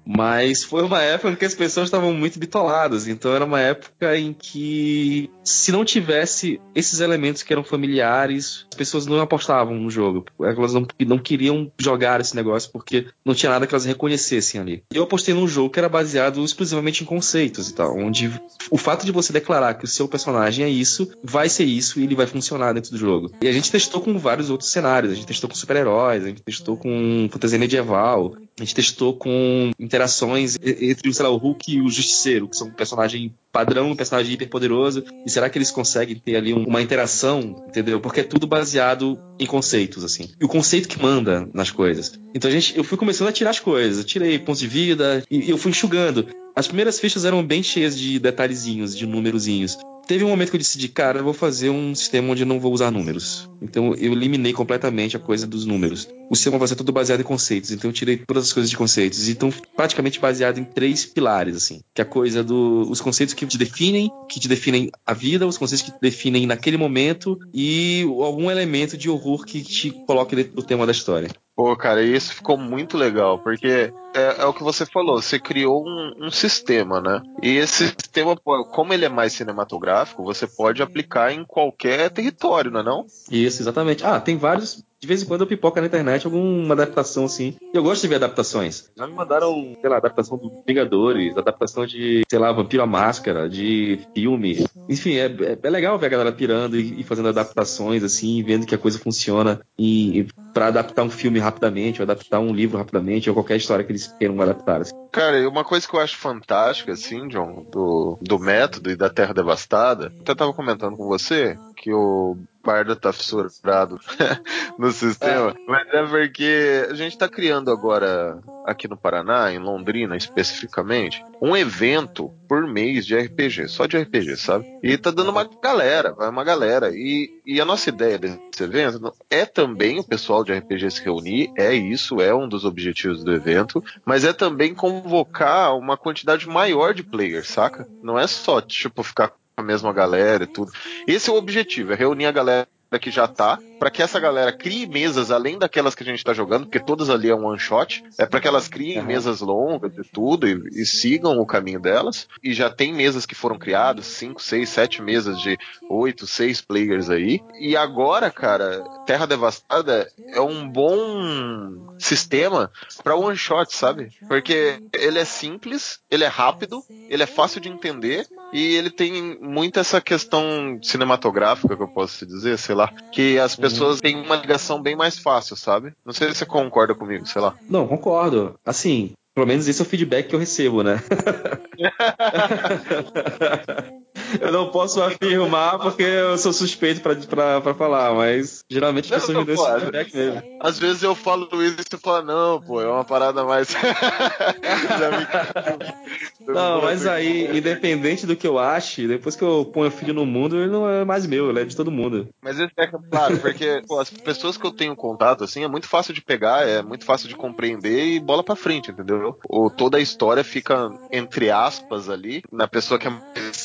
Mas foi uma época em que as pessoas estavam muito bitoladas. Então era uma época em que, se não tivesse esses elementos que eram familiares, as pessoas não apostavam no jogo. Elas não, não queriam jogar esse negócio porque não tinha nada que elas reconhecessem ali. Eu apostei num jogo que era baseado exclusivamente em conceitos e tal, onde o fato de você declarar que o seu personagem é isso, vai ser isso e ele vai funcionar dentro do jogo. E a gente testou com vários outros cenários. A gente testou com super-heróis, a gente testou com fantasia medieval, a gente testou com interações entre, lá, o Hulk e o Justiceiro, que são um personagem padrão, um personagem hiperpoderoso. E será que eles conseguem ter ali uma interação, entendeu? Porque é tudo baseado em conceitos, assim. E o conceito que manda nas coisas. Então a gente, eu fui começando a tirar as coisas. Tirei pontos de vida e eu fui enxugando. As primeiras fichas eram bem cheias de detalhezinhos, de númerozinhos teve um momento que eu decidi, cara, eu vou fazer um sistema onde eu não vou usar números. Então eu eliminei completamente a coisa dos números. O sistema vai ser tudo baseado em conceitos, então eu tirei todas as coisas de conceitos. Então, praticamente baseado em três pilares, assim. Que é a coisa dos do, conceitos que te definem, que te definem a vida, os conceitos que te definem naquele momento e algum elemento de horror que te coloque dentro do tema da história. Pô, cara, isso ficou muito legal, porque é, é o que você falou, você criou um, um, sistema, né? E esse sistema, como ele é mais cinematográfico, você pode aplicar em qualquer território, não é não? Isso, exatamente. Ah, tem vários de vez em quando eu pipoca na internet alguma adaptação assim. Eu gosto de ver adaptações. Já me mandaram, sei lá, adaptação do Vingadores, adaptação de, sei lá, Vampiro à Máscara, de filme. Enfim, é, é, é legal ver a galera pirando e, e, fazendo adaptações assim, vendo que a coisa funciona e, para adaptar um filme rapidamente, ou adaptar um livro rapidamente, ou qualquer história que eles queiram adaptar. Assim. Cara, uma coisa que eu acho fantástica, assim, John, do, do método e da Terra Devastada, até tava comentando com você que o Bardo tá fissurado no sistema, é. mas é porque a gente tá criando agora aqui no Paraná, em Londrina especificamente, um evento por mês de RPG, só de RPG, sabe? E tá dando uma galera, vai uma galera. E, e a nossa ideia desse evento é também o pessoal de RPG se reunir, é isso, é um dos objetivos do evento, mas é também convocar uma quantidade maior de players, saca? Não é só, tipo, ficar a mesma galera e tudo. Esse é o objetivo, é reunir a galera que já tá, para que essa galera crie mesas além daquelas que a gente tá jogando, porque todas ali é um one shot, é para que elas criem uhum. mesas longas e tudo e, e, sigam o caminho delas. E já tem mesas que foram criadas, 5, 6, 7 mesas de 8, 6 players aí. E agora, cara, Terra Devastada é um bom sistema para one shot, sabe? Porque ele é simples, ele é rápido, ele é fácil de entender e ele tem muito essa questão cinematográfica que eu posso dizer, sei lá, que as pessoas uhum. têm uma ligação bem mais fácil, sabe? Não sei se você concorda comigo, sei lá. Não, concordo. Assim, pelo menos esse é o feedback que eu recebo, né? eu não posso afirmar porque eu sou suspeito pra, falar, mas geralmente as pessoas me dão esse feedback mesmo. Às vezes eu falo isso e você fala, não, pô, é uma parada mais. não, mas aí, independente do que eu ache, depois que eu ponho o filho no mundo, ele não é mais meu, ele é de todo mundo. Mas isso é claro, porque pô, as pessoas que eu tenho contato, assim, é muito fácil de pegar, é muito fácil de compreender e bola pra frente, entendeu? Ou toda a história fica, entre aspas, ali, na pessoa que é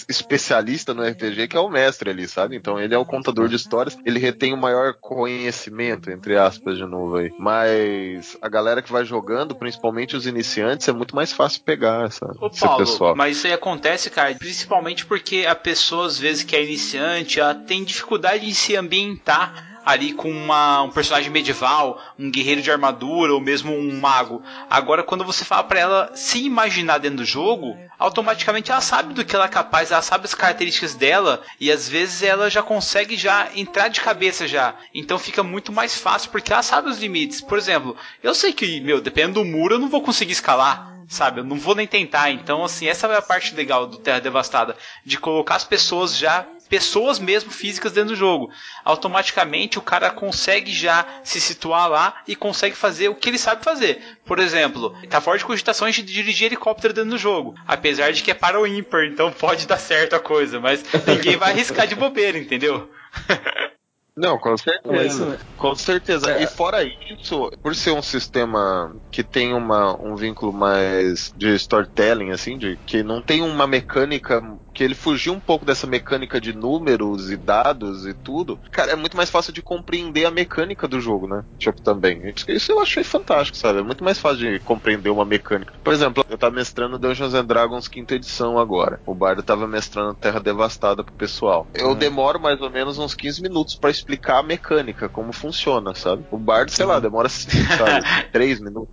especialista no RPG, que é o mestre ali, sabe? Então ele é o contador de histórias, ele retém o maior conhecimento, entre aspas, de novo aí. Mas a galera que vai jogando, principalmente os iniciantes, é muito mais fácil pegar essa, Ô, esse Paulo, pessoal. Mas isso aí acontece, cara, principalmente porque a pessoa, às vezes, que é iniciante, ela tem dificuldade em se ambientar ali com uma, um personagem medieval, um guerreiro de armadura ou mesmo um mago. Agora, quando você fala para ela se imaginar dentro do jogo, automaticamente ela sabe do que ela é capaz, ela sabe as características dela e às vezes ela já consegue já entrar de cabeça já. Então fica muito mais fácil porque ela sabe os limites. Por exemplo, eu sei que, meu, dependendo do muro eu não vou conseguir escalar sabe? Eu não vou nem tentar. Então, assim, essa é a parte legal do Terra Devastada, de colocar as pessoas já pessoas mesmo físicas dentro do jogo. Automaticamente o cara consegue já se situar lá e consegue fazer o que ele sabe fazer. Por exemplo, tá fora de cogitações de dirigir helicóptero dentro do jogo. Apesar de que é para o ímpar, então pode dar certo a coisa, mas ninguém vai arriscar de bobeira, entendeu? Não, com certeza. Isso- Com certeza. É. E fora isso, por ser um sistema que tem uma, um vínculo mais de storytelling, assim, de que não tem uma mecânica. Que ele fugiu um pouco dessa mecânica de números e dados e tudo. Cara, é muito mais fácil de compreender a mecânica do jogo, né? Tipo, também. Isso- eu achei fantástico, sabe? É muito mais fácil de compreender uma mecânica. Por exemplo, eu tava mestrando Dungeons and Dragons quinta edição agora. O Bardo tava mestrando Terra Devastada pro pessoal. Eu Uhum. demoro mais ou menos uns 15 minutos pra explicar a mecânica, como funciona, sabe? O Bardo, sei lá, demora, sabe, 3 minutos.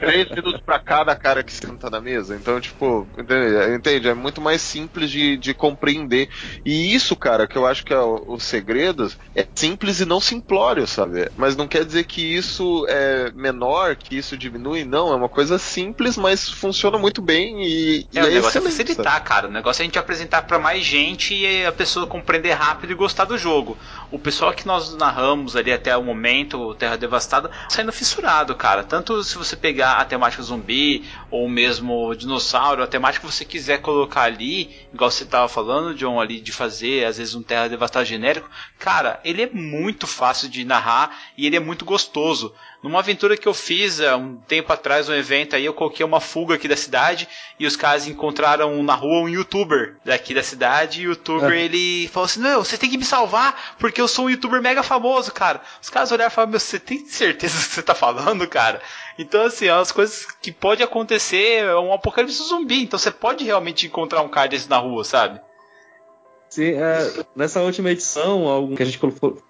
3 minutos pra cada cara que senta na mesa. Então, tipo, entende? entende? É muito mais simples de, de compreender. E isso, cara, que eu acho que é o, o segredo, é simples e não simplório, sabe? Mas não quer dizer que isso é menor, que isso diminui, não. É uma coisa simples, mas funciona muito bem e, e É, o negócio é facilitar, cara. O negócio é a gente apresentar pra mais gente e a pessoa compreender rápido e gostar do jogo. O pessoal que nós narramos ali até o momento, Terra Devastada, saindo fissurado, cara. Tanto se você pegar a temática zumbi, ou mesmo dinossauro, a temática que você quiser colocar ali, igual você tava falando, John, ali de fazer, às vezes, um Terra Devastada genérico, cara, ele é muito fácil de narrar e ele é muito gostoso. Numa aventura que eu fiz há um tempo atrás, um evento aí, eu coloquei uma fuga aqui da cidade e os caras encontraram na rua um youtuber daqui da cidade e o youtuber É. ele falou assim: Não, você tem que me salvar porque eu sou um youtuber mega famoso, cara. Os caras olharam e falaram: Meu, você tem certeza do que você tá falando, cara? Então, assim, é umas coisas que pode acontecer, é um apocalipse zumbi. Então você pode realmente encontrar um cara desse na rua, sabe? Sim, é, nessa última edição, algum- que a gente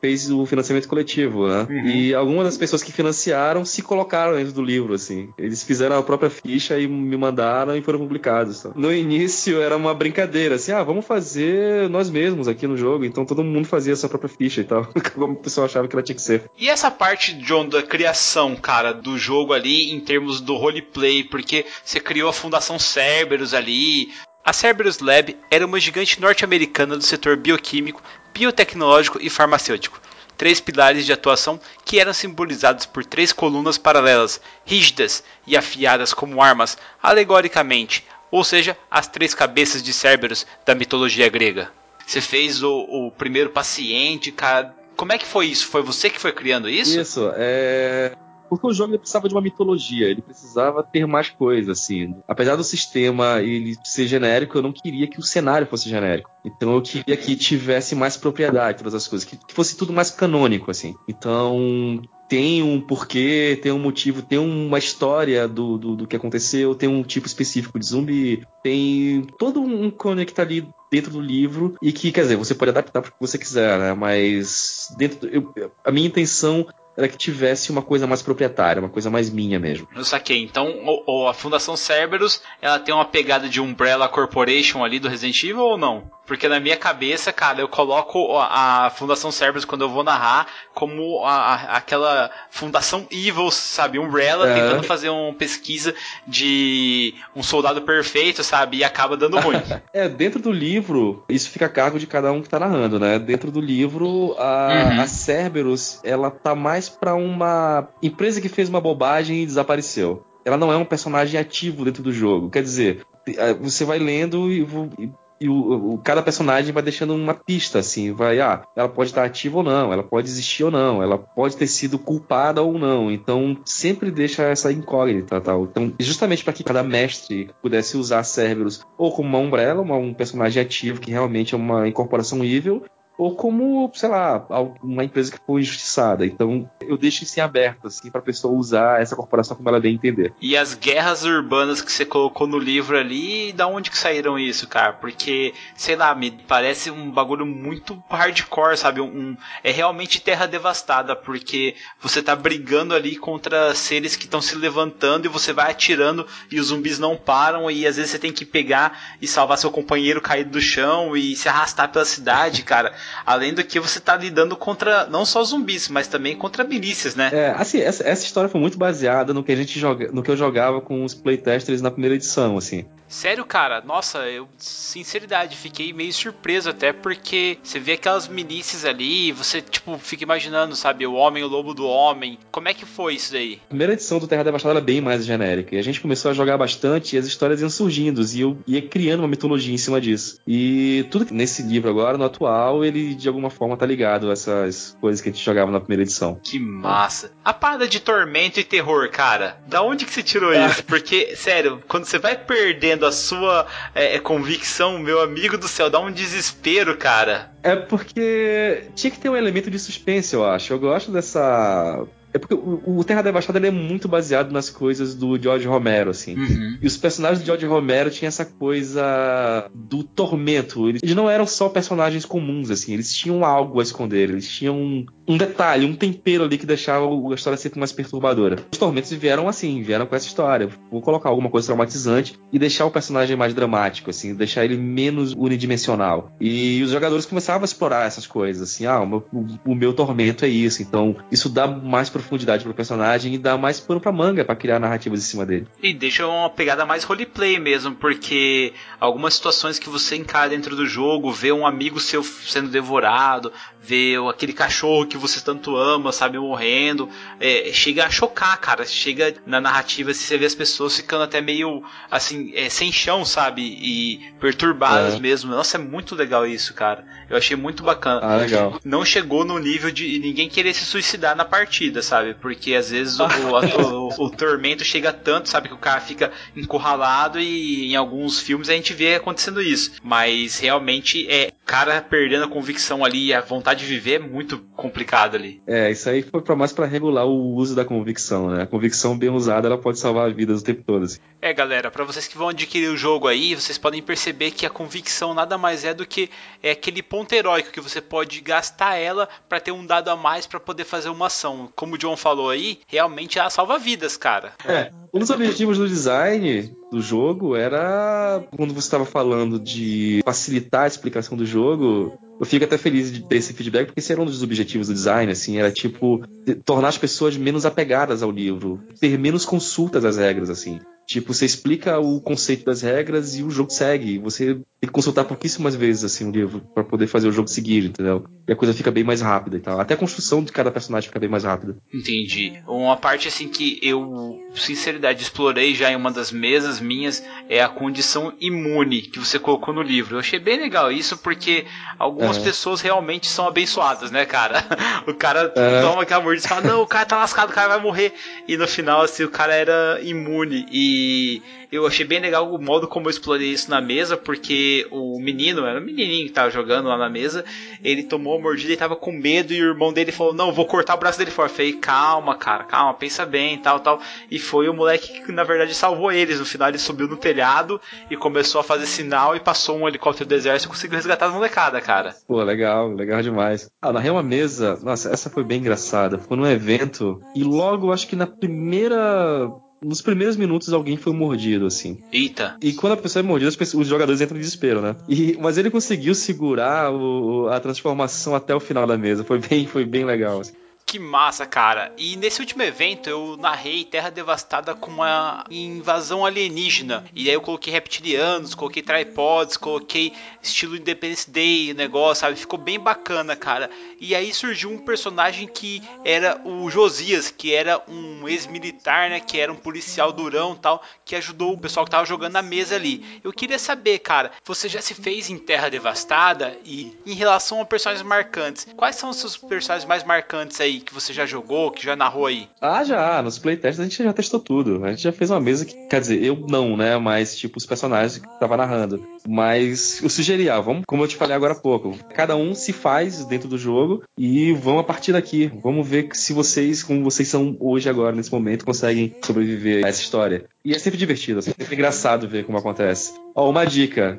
fez o financiamento coletivo, né? E algumas das pessoas que financiaram se colocaram dentro do livro, assim. Eles fizeram a própria ficha e me mandaram e foram publicados. tá? No início era uma brincadeira, assim, ah, vamos fazer nós mesmos aqui no jogo. Então todo mundo fazia a sua própria ficha e tal. Como o pessoal achava que ela tinha que ser. E essa parte, John, da criação, cara, do jogo ali, em termos do roleplay, porque você criou a Fundação Cerberus ali. A Cerberus Lab era uma gigante norte-americana do setor bioquímico, biotecnológico e farmacêutico. Três pilares de atuação que eram simbolizados por três colunas paralelas, rígidas e afiadas como armas, alegoricamente, ou seja, as três cabeças de Cerberus da mitologia grega. Você fez o, o primeiro paciente, cara. Como é que foi isso? Foi você que foi criando isso? Isso, é. Porque o jogo ele precisava de uma mitologia, ele precisava ter mais coisa, assim. Apesar do sistema ele ser genérico, eu não queria que o cenário fosse genérico. Então eu queria que tivesse mais propriedade, todas as coisas, que, que fosse tudo mais canônico, assim. Então tem um porquê, tem um motivo, tem uma história do, do, do que aconteceu, tem um tipo específico de zumbi, tem todo um cone que tá ali dentro do livro e que, quer dizer, você pode adaptar para o que você quiser, né? Mas dentro do, eu- a minha intenção era que tivesse uma coisa mais proprietária, uma coisa mais minha mesmo. Eu saquei. Então, o- o- a Fundação Cerberus, ela tem uma pegada de Umbrella Corporation ali do Resident Evil ou não? Porque na minha cabeça, cara, eu coloco a a Fundação Cerberus quando eu vou narrar como a- a- aquela Fundação Evil, sabe? Umbrella É. tentando fazer uma pesquisa de um soldado perfeito, sabe? E acaba dando ruim. É, dentro do livro, isso fica a cargo de cada um que tá narrando, né? Dentro do livro, a, Uhum. a Cerberus, ela tá mais pra uma empresa que fez uma bobagem e desapareceu. Ela não é um personagem ativo dentro do jogo. Quer dizer, eh, você vai lendo e, e- e o, o- cada personagem vai deixando uma pista, assim, vai, ah, ela pode estar ativa ou não, ela pode existir ou não, ela pode ter sido culpada ou não. Então, sempre deixa essa incógnita, tal. Então, justamente para que cada mestre pudesse usar Cerberus ou como uma Umbrella, uma- um personagem ativo que realmente é uma incorporação evil, ou como, sei lá, uma empresa que foi injustiçada. Então, eu deixo isso em aberto, assim, pra pessoa usar essa corporação como ela bem entender. E as guerras urbanas que você colocou no livro ali, da onde que saíram isso, cara? Porque, sei lá, me parece um bagulho muito hardcore, sabe? Um, é realmente terra devastada, porque você tá brigando ali contra seres que estão se levantando e você vai atirando e os zumbis não param e às vezes você tem que pegar e salvar seu companheiro caído do chão e se arrastar pela cidade, cara. Além do que você tá lidando contra não só zumbis, mas também contra milícias, né? É, assim, essa, essa história foi muito baseada no que a gente joga, no que eu jogava com os playtesters na primeira edição, assim. Sério, cara, nossa, eu, sinceridade, fiquei meio surpreso até porque você vê aquelas milícias ali, você, tipo, fica imaginando, sabe, o homem, o lobo do homem. Como é que foi isso daí? A primeira edição do Terra Devastada era bem mais genérica. E a gente começou a jogar bastante e as histórias iam surgindo e eu ia criando uma mitologia em cima disso. E tudo nesse livro agora, no atual, ele de alguma forma tá ligado a essas coisas que a gente jogava na primeira edição. Que massa. A parada de tormento e terror, cara, da onde que você tirou isso? Porque, sério, quando você vai perdendo a sua é, convicção, meu amigo do céu, dá um desespero, cara. É porque tinha que ter um elemento de suspense, eu acho. Eu gosto dessa é porque o, o Terra Devastada é muito baseado nas coisas do George Romero, assim. Uhum. E os personagens do George Romero tinham essa coisa do tormento. Eles, eles, não eram só personagens comuns, assim. Eles tinham algo a esconder. Eles tinham um, um detalhe, um tempero ali que deixava a história sempre mais perturbadora. Os tormentos vieram assim, vieram com essa história. Vou colocar alguma coisa traumatizante e deixar o personagem mais dramático, assim. Deixar ele menos unidimensional. E os jogadores começavam a explorar essas coisas, assim. Ah, o meu, o, o meu tormento é isso. Então, isso dá mais profundidade pro personagem e dá mais pano pra manga para criar narrativas em cima dele. E deixa uma pegada mais roleplay mesmo, porque algumas situações que você encara dentro do jogo, vê um amigo seu sendo devorado, vê aquele cachorro que você tanto ama, sabe, morrendo, é, chega a chocar, cara. Chega na narrativa, se você vê as pessoas ficando até meio assim, é, sem chão, sabe? E perturbadas é. mesmo. Nossa, é muito legal isso, cara. Eu achei muito bacana. Ah, legal. Não chegou no nível de ninguém querer se suicidar na partida, sabe? Porque às vezes o, o, o, o, tormento chega tanto, sabe? Que o cara fica encurralado e em alguns filmes a gente vê acontecendo isso. Mas realmente é cara perdendo a convicção ali, a vontade de viver é muito complicado ali. É, isso aí foi para mais para regular o uso da convicção, né? A convicção bem usada, ela pode salvar vidas o tempo todo. Assim. É, galera, para vocês que vão adquirir o jogo aí, vocês podem perceber que a convicção nada mais é do que é aquele ponto heróico que você pode gastar ela para ter um dado a mais para poder fazer uma ação. Como o John falou aí, realmente ela salva vidas, cara. É, um dos objetivos do design do jogo era quando você estava falando de facilitar a explicação do jogo. Eu fico até feliz de ter esse feedback, porque esse era um dos objetivos do design, assim, era tipo tornar as pessoas menos apegadas ao livro, ter menos consultas às regras, assim. Tipo, você explica o conceito das regras e o jogo segue. Você tem que consultar pouquíssimas vezes assim o livro para poder fazer o jogo seguir, entendeu? E a coisa fica bem mais rápida e tal. Até a construção de cada personagem fica bem mais rápida. Entendi. Uma parte assim que eu, sinceridade, explorei já em uma das mesas minhas é a condição imune que você colocou no livro. Eu achei bem legal isso porque algumas é. pessoas realmente são abençoadas, né, cara? o cara é. toma aquela mordida e fala: "Não, o cara tá lascado, o cara vai morrer". E no final assim, o cara era imune e e eu achei bem legal o modo como eu explorei isso na mesa, porque o menino, era um menininho que tava jogando lá na mesa, ele tomou a mordida e tava com medo, e o irmão dele falou: Não, vou cortar o braço dele fora. Eu falei: Calma, cara, calma, pensa bem, tal, tal. E foi o moleque que na verdade salvou eles. No final ele subiu no telhado e começou a fazer sinal e passou um helicóptero do exército e conseguiu resgatar a molecada, cara. Pô, legal, legal demais. Ah, na real, mesa, nossa, essa foi bem engraçada. Foi num evento e logo, acho que na primeira nos primeiros minutos alguém foi mordido, assim. Eita. E quando a pessoa é mordida, os jogadores entram em desespero, né? E, mas ele conseguiu segurar o, a transformação até o final da mesa. Foi bem, foi bem legal. Assim. Que massa, cara. E nesse último evento eu narrei Terra Devastada com uma invasão alienígena. E aí eu coloquei reptilianos, coloquei tripods, coloquei estilo Independence Day, negócio, sabe? Ficou bem bacana, cara. E aí surgiu um personagem que era o Josias, que era um ex-militar, né? Que era um policial durão tal, que ajudou o pessoal que tava jogando na mesa ali. Eu queria saber, cara, você já se fez em Terra Devastada? E em relação a personagens marcantes, quais são os seus personagens mais marcantes aí? Que você já jogou, que já narrou aí? Ah, já. Nos playtests a gente já testou tudo. A gente já fez uma mesa que, quer dizer, eu não, né? Mas, tipo, os personagens que tava narrando. Mas eu sugeria, ah, vamos, como eu te falei agora há pouco, cada um se faz dentro do jogo e vamos a partir daqui. Vamos ver se vocês, como vocês são hoje agora, nesse momento, conseguem sobreviver a essa história. E é sempre divertido, é sempre engraçado ver como acontece. Ó, uma dica.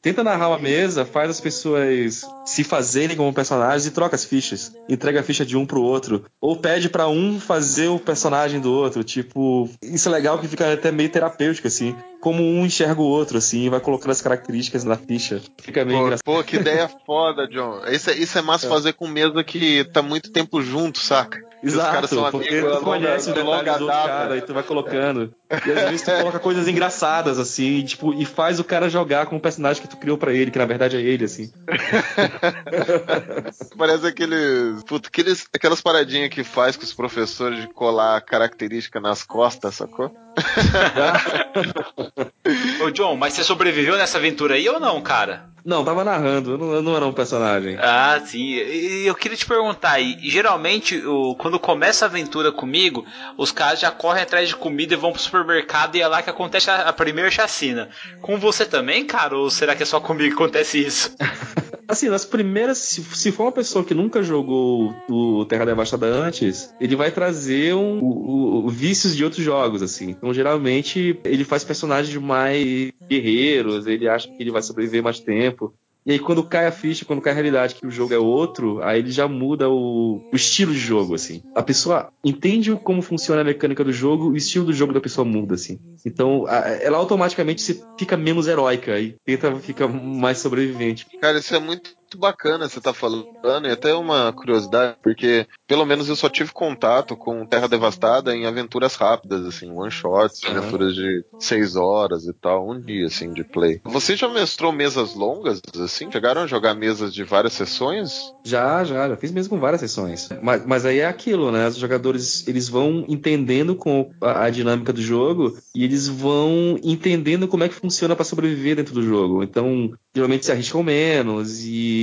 Tenta narrar uma mesa, faz as pessoas se fazerem como personagens e troca as fichas. Entrega a ficha de um pro outro. Ou pede para um fazer o personagem do outro. Tipo, isso é legal que fica até meio terapêutico, assim. Como um enxerga o outro, assim, vai colocando as características na ficha. Fica meio pô, engraçado. Pô, que ideia foda, John. Isso, é, isso é massa é. fazer com mesa que tá muito tempo junto, saca? Exato, os caras são porque amigos tu conhece longa outro data. cara e tu vai colocando. E às vezes tu coloca coisas engraçadas, assim, e, tipo, e faz o cara jogar com o personagem que tu criou pra ele, que na verdade é ele, assim. Parece aqueles, puta, aqueles, aquelas paradinhas que faz com os professores de colar característica nas costas, sacou? Ô, John, mas você sobreviveu nessa aventura aí ou não, cara? Não, tava narrando, eu não, eu não era um personagem. Ah, sim. E eu queria te perguntar, e geralmente o- quando começa a aventura comigo, os caras já correm atrás de comida e vão pro supermercado e é lá que acontece a, a primeira chacina. Com você também, cara? Ou será que é só comigo que acontece isso? Assim, nas primeiras, se, se for uma pessoa que nunca jogou o Terra Devastada antes, ele vai trazer um, o, o- vícios de outros jogos, assim. Então, geralmente, ele faz personagens mais guerreiros, ele acha que ele vai sobreviver mais tempo. E aí, quando cai a ficha, quando cai a realidade que o jogo é outro, aí ele já muda o, o estilo de jogo, assim. A pessoa entende como funciona a mecânica do jogo, o estilo do jogo da pessoa muda, assim. Então, a- ela automaticamente se fica menos heróica e tenta ficar mais sobrevivente. Cara, isso é muito bacana você tá falando, e até uma curiosidade, porque pelo menos eu só tive contato com Terra Devastada em aventuras rápidas, assim, one shots, Aham. aventuras de seis horas e tal, um dia, assim, de play. Você já mestrou mesas longas, assim? Chegaram a jogar mesas de várias sessões? Já, já, já fiz mesmo com várias sessões. Mas, mas aí é aquilo, né? Os jogadores eles vão entendendo com a, a dinâmica do jogo e eles vão entendendo como é que funciona para sobreviver dentro do jogo. Então, geralmente se arriscam menos e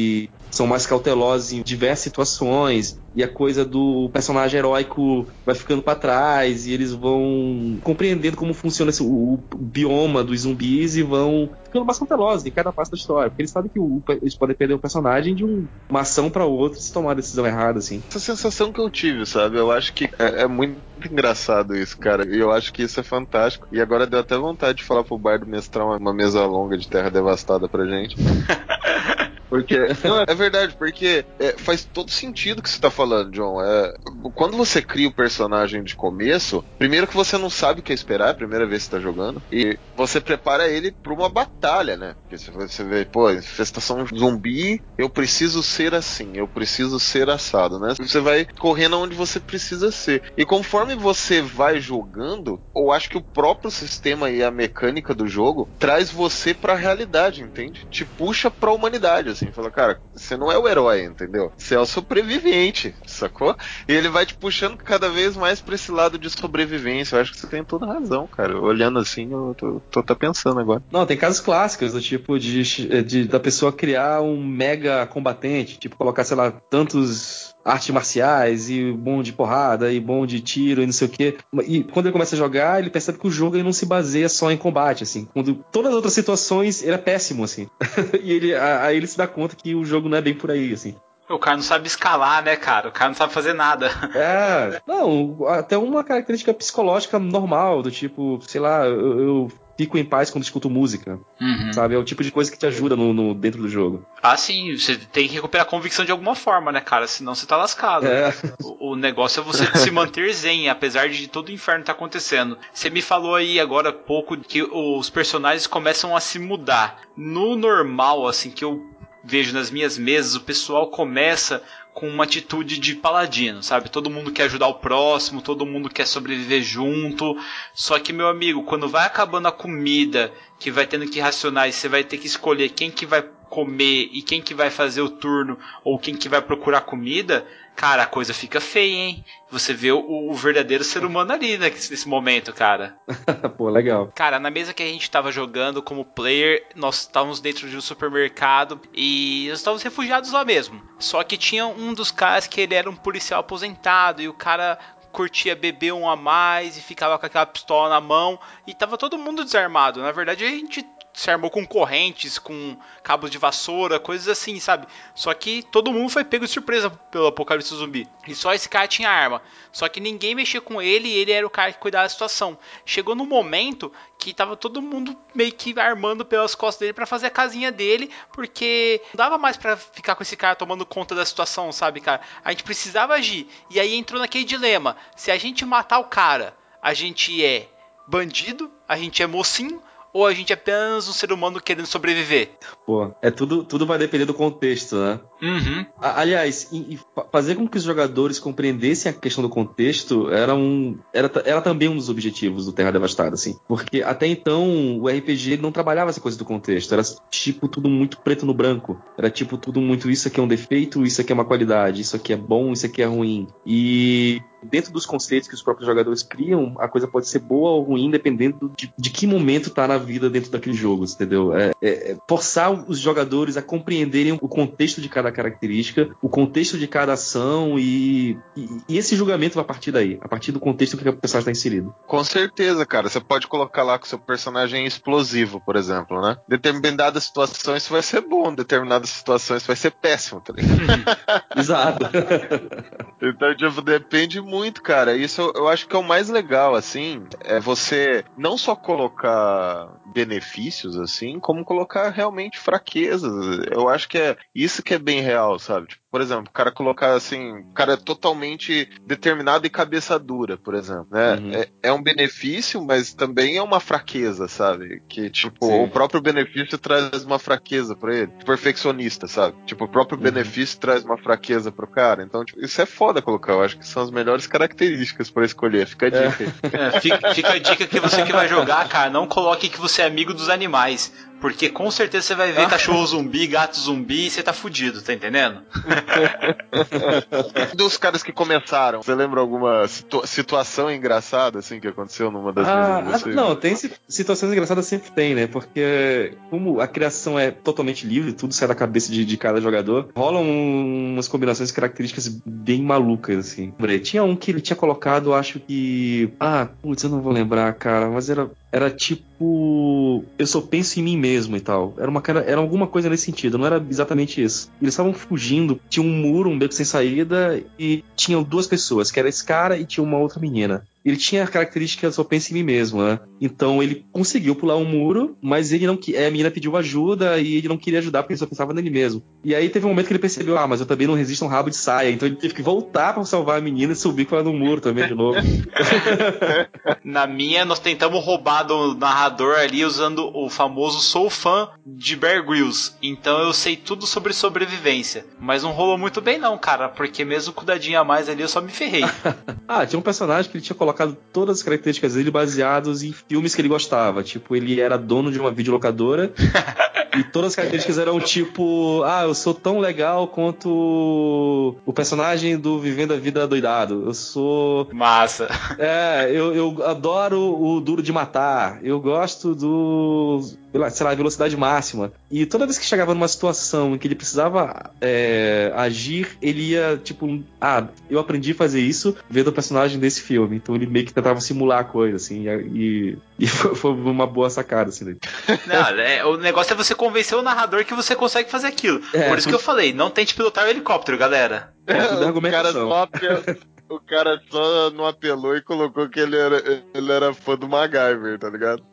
são mais cautelosos em diversas situações. E a coisa do personagem heróico vai ficando para trás e eles vão compreendendo como funciona esse- o, o bioma dos zumbis e vão ficando mais cautelosos em cada passo da história. Porque eles sabem que o- eles podem perder o personagem de um- uma ação para outra se tomar a decisão errada, assim. Essa sensação que eu tive, sabe? Eu acho que é, é muito engraçado isso, cara. E eu acho que isso é fantástico. E agora deu até vontade de falar pro Bardo mestrar uma, uma mesa longa de Terra Devastada pra gente. Porque. Não, é verdade, porque é, faz todo sentido o que você tá falando, John. É, quando você cria o personagem de começo, primeiro que você não sabe o que esperar, é a primeira vez que você tá jogando, e você prepara ele pra uma batalha, né? Porque você vê, pô, infestação zumbi, eu preciso ser assim, eu preciso ser assado, né? Você vai correndo onde você precisa ser. E conforme você vai jogando, eu acho que o próprio sistema e a mecânica do jogo traz você pra realidade, entende? Te puxa pra humanidade, assim. Fala, cara, você não é o herói, entendeu? Você é o sobrevivente, sacou? E ele vai te puxando cada vez mais pra esse lado de sobrevivência. Eu acho que você tem toda razão, cara. Olhando assim, eu tô, tô pensando agora. Não, tem casos clássicos do tipo de, de- da pessoa criar um mega combatente, tipo colocar, sei lá, tantos artes marciais e bom de porrada e bom de tiro e não sei o quê. E quando ele começa a jogar, ele percebe que o jogo ele não se baseia só em combate, assim. Quando todas as outras situações ele é péssimo, assim. e ele, aí ele se dá conta que o jogo não é bem por aí, assim. O cara não sabe escalar, né, cara? O cara não sabe fazer nada. É, não, até uma característica psicológica normal, do tipo, sei lá, eu, eu fico em paz quando escuto música, Uhum. sabe? É o tipo de coisa que te ajuda no, no- dentro do jogo. Ah, sim, você tem que recuperar a convicção de alguma forma, né, cara? Senão você tá lascado. É. O, o negócio é você se manter zen, apesar de todo o inferno estar acontecendo. Você me falou aí agora há pouco que os personagens começam a se mudar. No normal, assim, que eu vejo nas minhas mesas, o pessoal começa com uma atitude de paladino, sabe? Todo mundo quer ajudar o próximo, todo mundo quer sobreviver junto. Só que, meu amigo, quando vai acabando a comida, que vai tendo que racionar e você vai ter que escolher quem que vai comer e quem que vai fazer o turno ou quem que vai procurar comida, cara, a coisa fica feia, hein? Você vê o, o verdadeiro ser humano ali né, nesse momento, cara. Pô, legal. Cara, na mesa que a gente tava jogando como player, nós estávamos dentro de um supermercado e nós estávamos refugiados lá mesmo. Só que tinha um dos caras que ele era um policial aposentado e o cara curtia beber um a mais e ficava com aquela pistola na mão e tava todo mundo desarmado. Na verdade, a gente se armou com correntes, com cabos de vassoura, coisas assim, sabe? Só que todo mundo foi pego de surpresa pelo apocalipse zumbi. E só esse cara tinha arma. Só que ninguém mexia com ele e ele era o cara que cuidava da situação. Chegou no momento que tava todo mundo meio que armando pelas costas dele para fazer a casinha dele, porque não dava mais para ficar com esse cara tomando conta da situação, sabe, cara? A gente precisava agir. E aí entrou naquele dilema: se a gente matar o cara, a gente é bandido, a gente é mocinho ou a gente é apenas um ser humano querendo sobreviver? Pô, é tudo, tudo vai depender do contexto, né? Uhum. A- Aliás, e- e fa- fazer com que os jogadores compreendessem a questão do contexto era um era, era também um dos objetivos do Terra Devastada, assim. Porque até então o RPG não trabalhava essa coisa do contexto, era tipo tudo muito preto no branco. Era tipo tudo muito isso aqui é um defeito, isso aqui é uma qualidade, isso aqui é bom, isso aqui é ruim. E dentro dos conceitos que os próprios jogadores criam, a coisa pode ser boa ou ruim dependendo de, de que momento tá na vida dentro daquele jogo, entendeu? É, é- é forçar os jogadores a compreenderem o contexto de cada característica, o contexto de cada ação e, e, e esse julgamento vai partir daí, a partir do contexto que o personagem está inserido. Com certeza, cara. Você pode colocar lá que o seu personagem é explosivo, por exemplo, né? Determinadas situações isso vai ser bom, determinadas situações isso vai ser péssimo, tá ligado? Exato. Então, tipo, depende muito, cara. Isso eu, eu acho que é o mais legal, assim, é você não só colocar benefícios, assim, como colocar realmente fraquezas. Eu acho que é isso que é bem real, sabe? Tipo, por exemplo, o cara colocar assim, o cara é totalmente determinado e cabeça dura, por exemplo, né? Uhum. É, é um benefício, mas também é uma fraqueza, sabe? Que, tipo, Sim. o próprio benefício traz uma fraqueza pra ele. Perfeccionista, sabe? Tipo, o próprio Uhum. benefício traz uma fraqueza pro cara. Então, tipo, isso é foda colocar. Eu acho que são as melhores características pra escolher. Fica a dica. aí. É, fica, fica a dica que você que vai jogar, cara, não coloque que você é amigo dos animais. Porque com certeza você vai ver cachorro zumbi, gato zumbi e você tá fudido, tá entendendo? Dos caras que começaram, você lembra alguma situa- situação engraçada, assim, que aconteceu numa das Ah, vezes de vocês? não, tem si- situações engraçadas sempre tem, né? Porque como a criação é totalmente livre, tudo sai da cabeça de, de cada jogador, rolam um- umas combinações de características bem malucas, assim. Tinha um que ele tinha colocado, acho que. Ah, putz, eu não vou lembrar, cara, mas era. Era tipo. Eu só penso em mim mesmo e tal. Era, uma, cara- era alguma coisa nesse sentido, não era exatamente isso. Eles estavam fugindo, tinha um muro, um beco sem saída, e tinham duas pessoas, que era esse cara e tinha uma outra menina ele tinha a característica só pensa em mim mesmo, né? Então ele conseguiu pular um muro, mas ele não que a menina pediu ajuda e ele não queria ajudar porque ele só pensava nele mesmo. E aí teve um momento que ele percebeu, ah, mas eu também não resisto a um rabo de saia, então ele teve que voltar pra salvar a menina e subir com ela no muro também de novo. Na minha, nós tentamos roubar do narrador ali usando o famoso sou fã de Bear Grylls. Então eu sei tudo sobre sobrevivência. Mas não rolou muito bem não, cara, porque mesmo com o dadinho a mais ali eu só me ferrei. ah, tinha um personagem que ele tinha colocado todas as características dele baseados em filmes que ele gostava. Tipo, ele era dono de uma videolocadora e todas as características eram tipo, ah, eu sou tão legal quanto o personagem do Vivendo a Vida Doidado. Eu sou Massa. É, eu, eu adoro o Duro de Matar. Eu gosto do. Sei lá, velocidade máxima. E toda vez que chegava numa situação em que ele precisava é, agir, ele ia, tipo, ah, eu aprendi a fazer isso vendo o personagem desse filme. Então ele meio que tentava simular a coisa, assim, e, e foi, uma boa sacada, assim. daí. Não, é, o negócio é você convencer o narrador que você consegue fazer aquilo. É, Por isso que eu falei, não tente pilotar o helicóptero, galera. É, tudo o cara argumentação. só apelou, o cara só não apelou e colocou que ele era, ele era fã do MacGyver, tá ligado?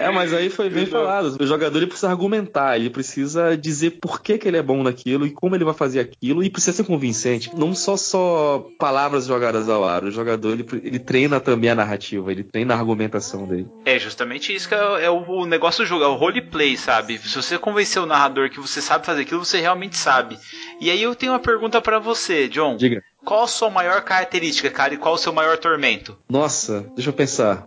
É, mas aí foi bem falado. O jogador ele precisa argumentar, ele precisa dizer por que, que ele é bom naquilo e como ele vai fazer aquilo, e precisa ser convincente. Não só só palavras jogadas ao ar. O jogador ele, ele treina também a narrativa, ele treina a argumentação dele. É justamente isso que é, é o, o negócio do jogo, é o roleplay, sabe? Se você convencer o narrador que você sabe fazer aquilo, você realmente sabe. E aí eu tenho uma pergunta pra você, John. Diga. Qual a sua maior característica, cara, e qual o seu maior tormento? Nossa, deixa eu pensar.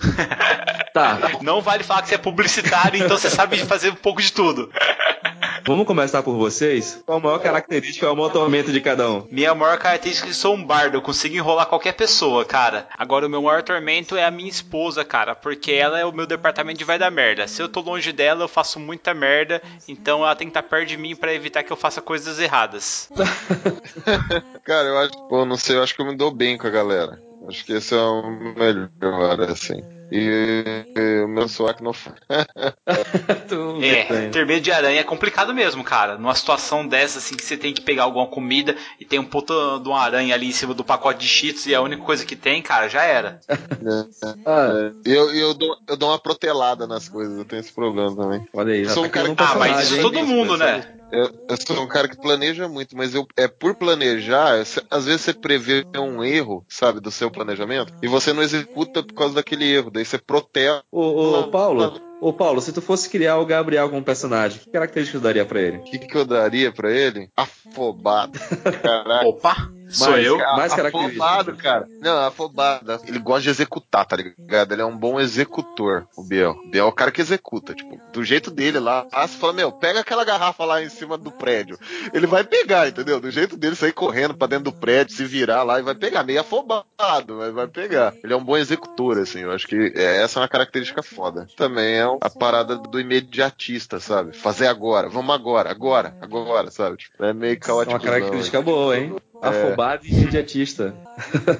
tá, Não vale falar que você é publicitário, então você sabe fazer um pouco de tudo. Vamos começar por vocês. Qual a maior característica é o maior tormento de cada um? Minha maior característica é que sou um bardo, eu consigo enrolar qualquer pessoa, cara. Agora, o meu maior tormento é a minha esposa, cara, porque ela é o meu departamento de vai dar merda. Se eu tô longe dela, eu faço muita merda, então ela tem que estar perto de mim pra evitar que eu faça coisas erradas. Cara, eu acho, pô, não sei, eu acho que eu me dou bem com a galera. Acho que esse é o melhor, assim. E, e o meu soac não É, ter medo de aranha é complicado mesmo, cara. Numa situação dessa, assim, que você tem que pegar alguma comida e tem um puta de uma aranha ali em cima do pacote de cheetos e é a única coisa que tem, cara, já era. Ah, E eu, eu, dou, eu dou uma protelada nas coisas, eu tenho esse problema também. olha aí, já Sou tá um cara criando que- Ah, mas isso todo mundo, né? Eu, eu, sou um cara que planeja muito, mas eu é por planejar, às vezes você prevê um erro, sabe, do seu planejamento, e você não executa por causa daquele erro, daí você protege. Ô, ô Paulo, ô Paulo, se tu fosse criar o Gabriel como personagem, que características daria para ele? O que, que eu daria para ele? Afobado. Caraca. Opa! Sou mais, eu? Mais afobado, cara. Não, afobado. Ele gosta de executar, tá ligado? Ele é um bom executor, o Biel. O Biel é o cara que executa, tipo, do jeito dele lá. Ah, você fala, meu, pega aquela garrafa lá em cima do prédio. Ele vai pegar, entendeu? Do jeito dele, sair correndo pra dentro do prédio, se virar lá e vai pegar. Meio afobado, mas vai pegar. Ele é um bom executor, assim. Eu acho que é, essa é uma característica foda. Também é a parada do imediatista, sabe? Fazer agora, vamos agora, agora, agora, sabe? Tipo, é meio caótico. É uma característica boa, hein? Afobado é. e imediatista.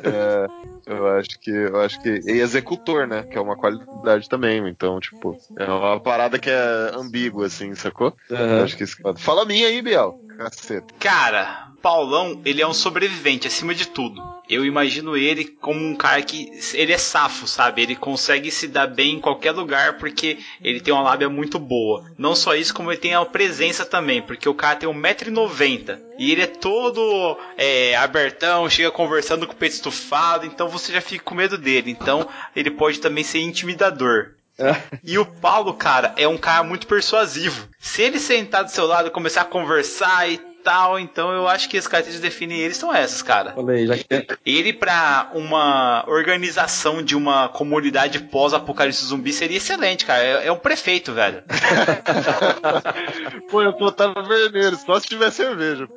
É, eu acho que eu acho que e executor, né, que é uma qualidade também, então, tipo, é uma parada que é ambígua assim, sacou? Uhum. Acho que isso... Fala a minha aí, Biel. Caceta. Cara, Paulão, ele é um sobrevivente acima de tudo. Eu imagino ele como um cara que ele é safo, sabe? Ele consegue se dar bem em qualquer lugar porque ele tem uma lábia muito boa. Não só isso, como ele tem a presença também, porque o cara tem 1,90m e ele é todo é, abertão, chega conversando com o peito estufado, então você já fica com medo dele. Então ele pode também ser intimidador. É. E o Paulo, cara, é um cara muito persuasivo. Se ele sentar do seu lado e começar a conversar e tal, então eu acho que as características que definem ele são essas, cara. Falei, já que... Ele, pra uma organização de uma comunidade pós-apocalipse zumbi, seria excelente, cara. É, é um prefeito, velho. Pô, eu botava vermelho, só se tiver cerveja.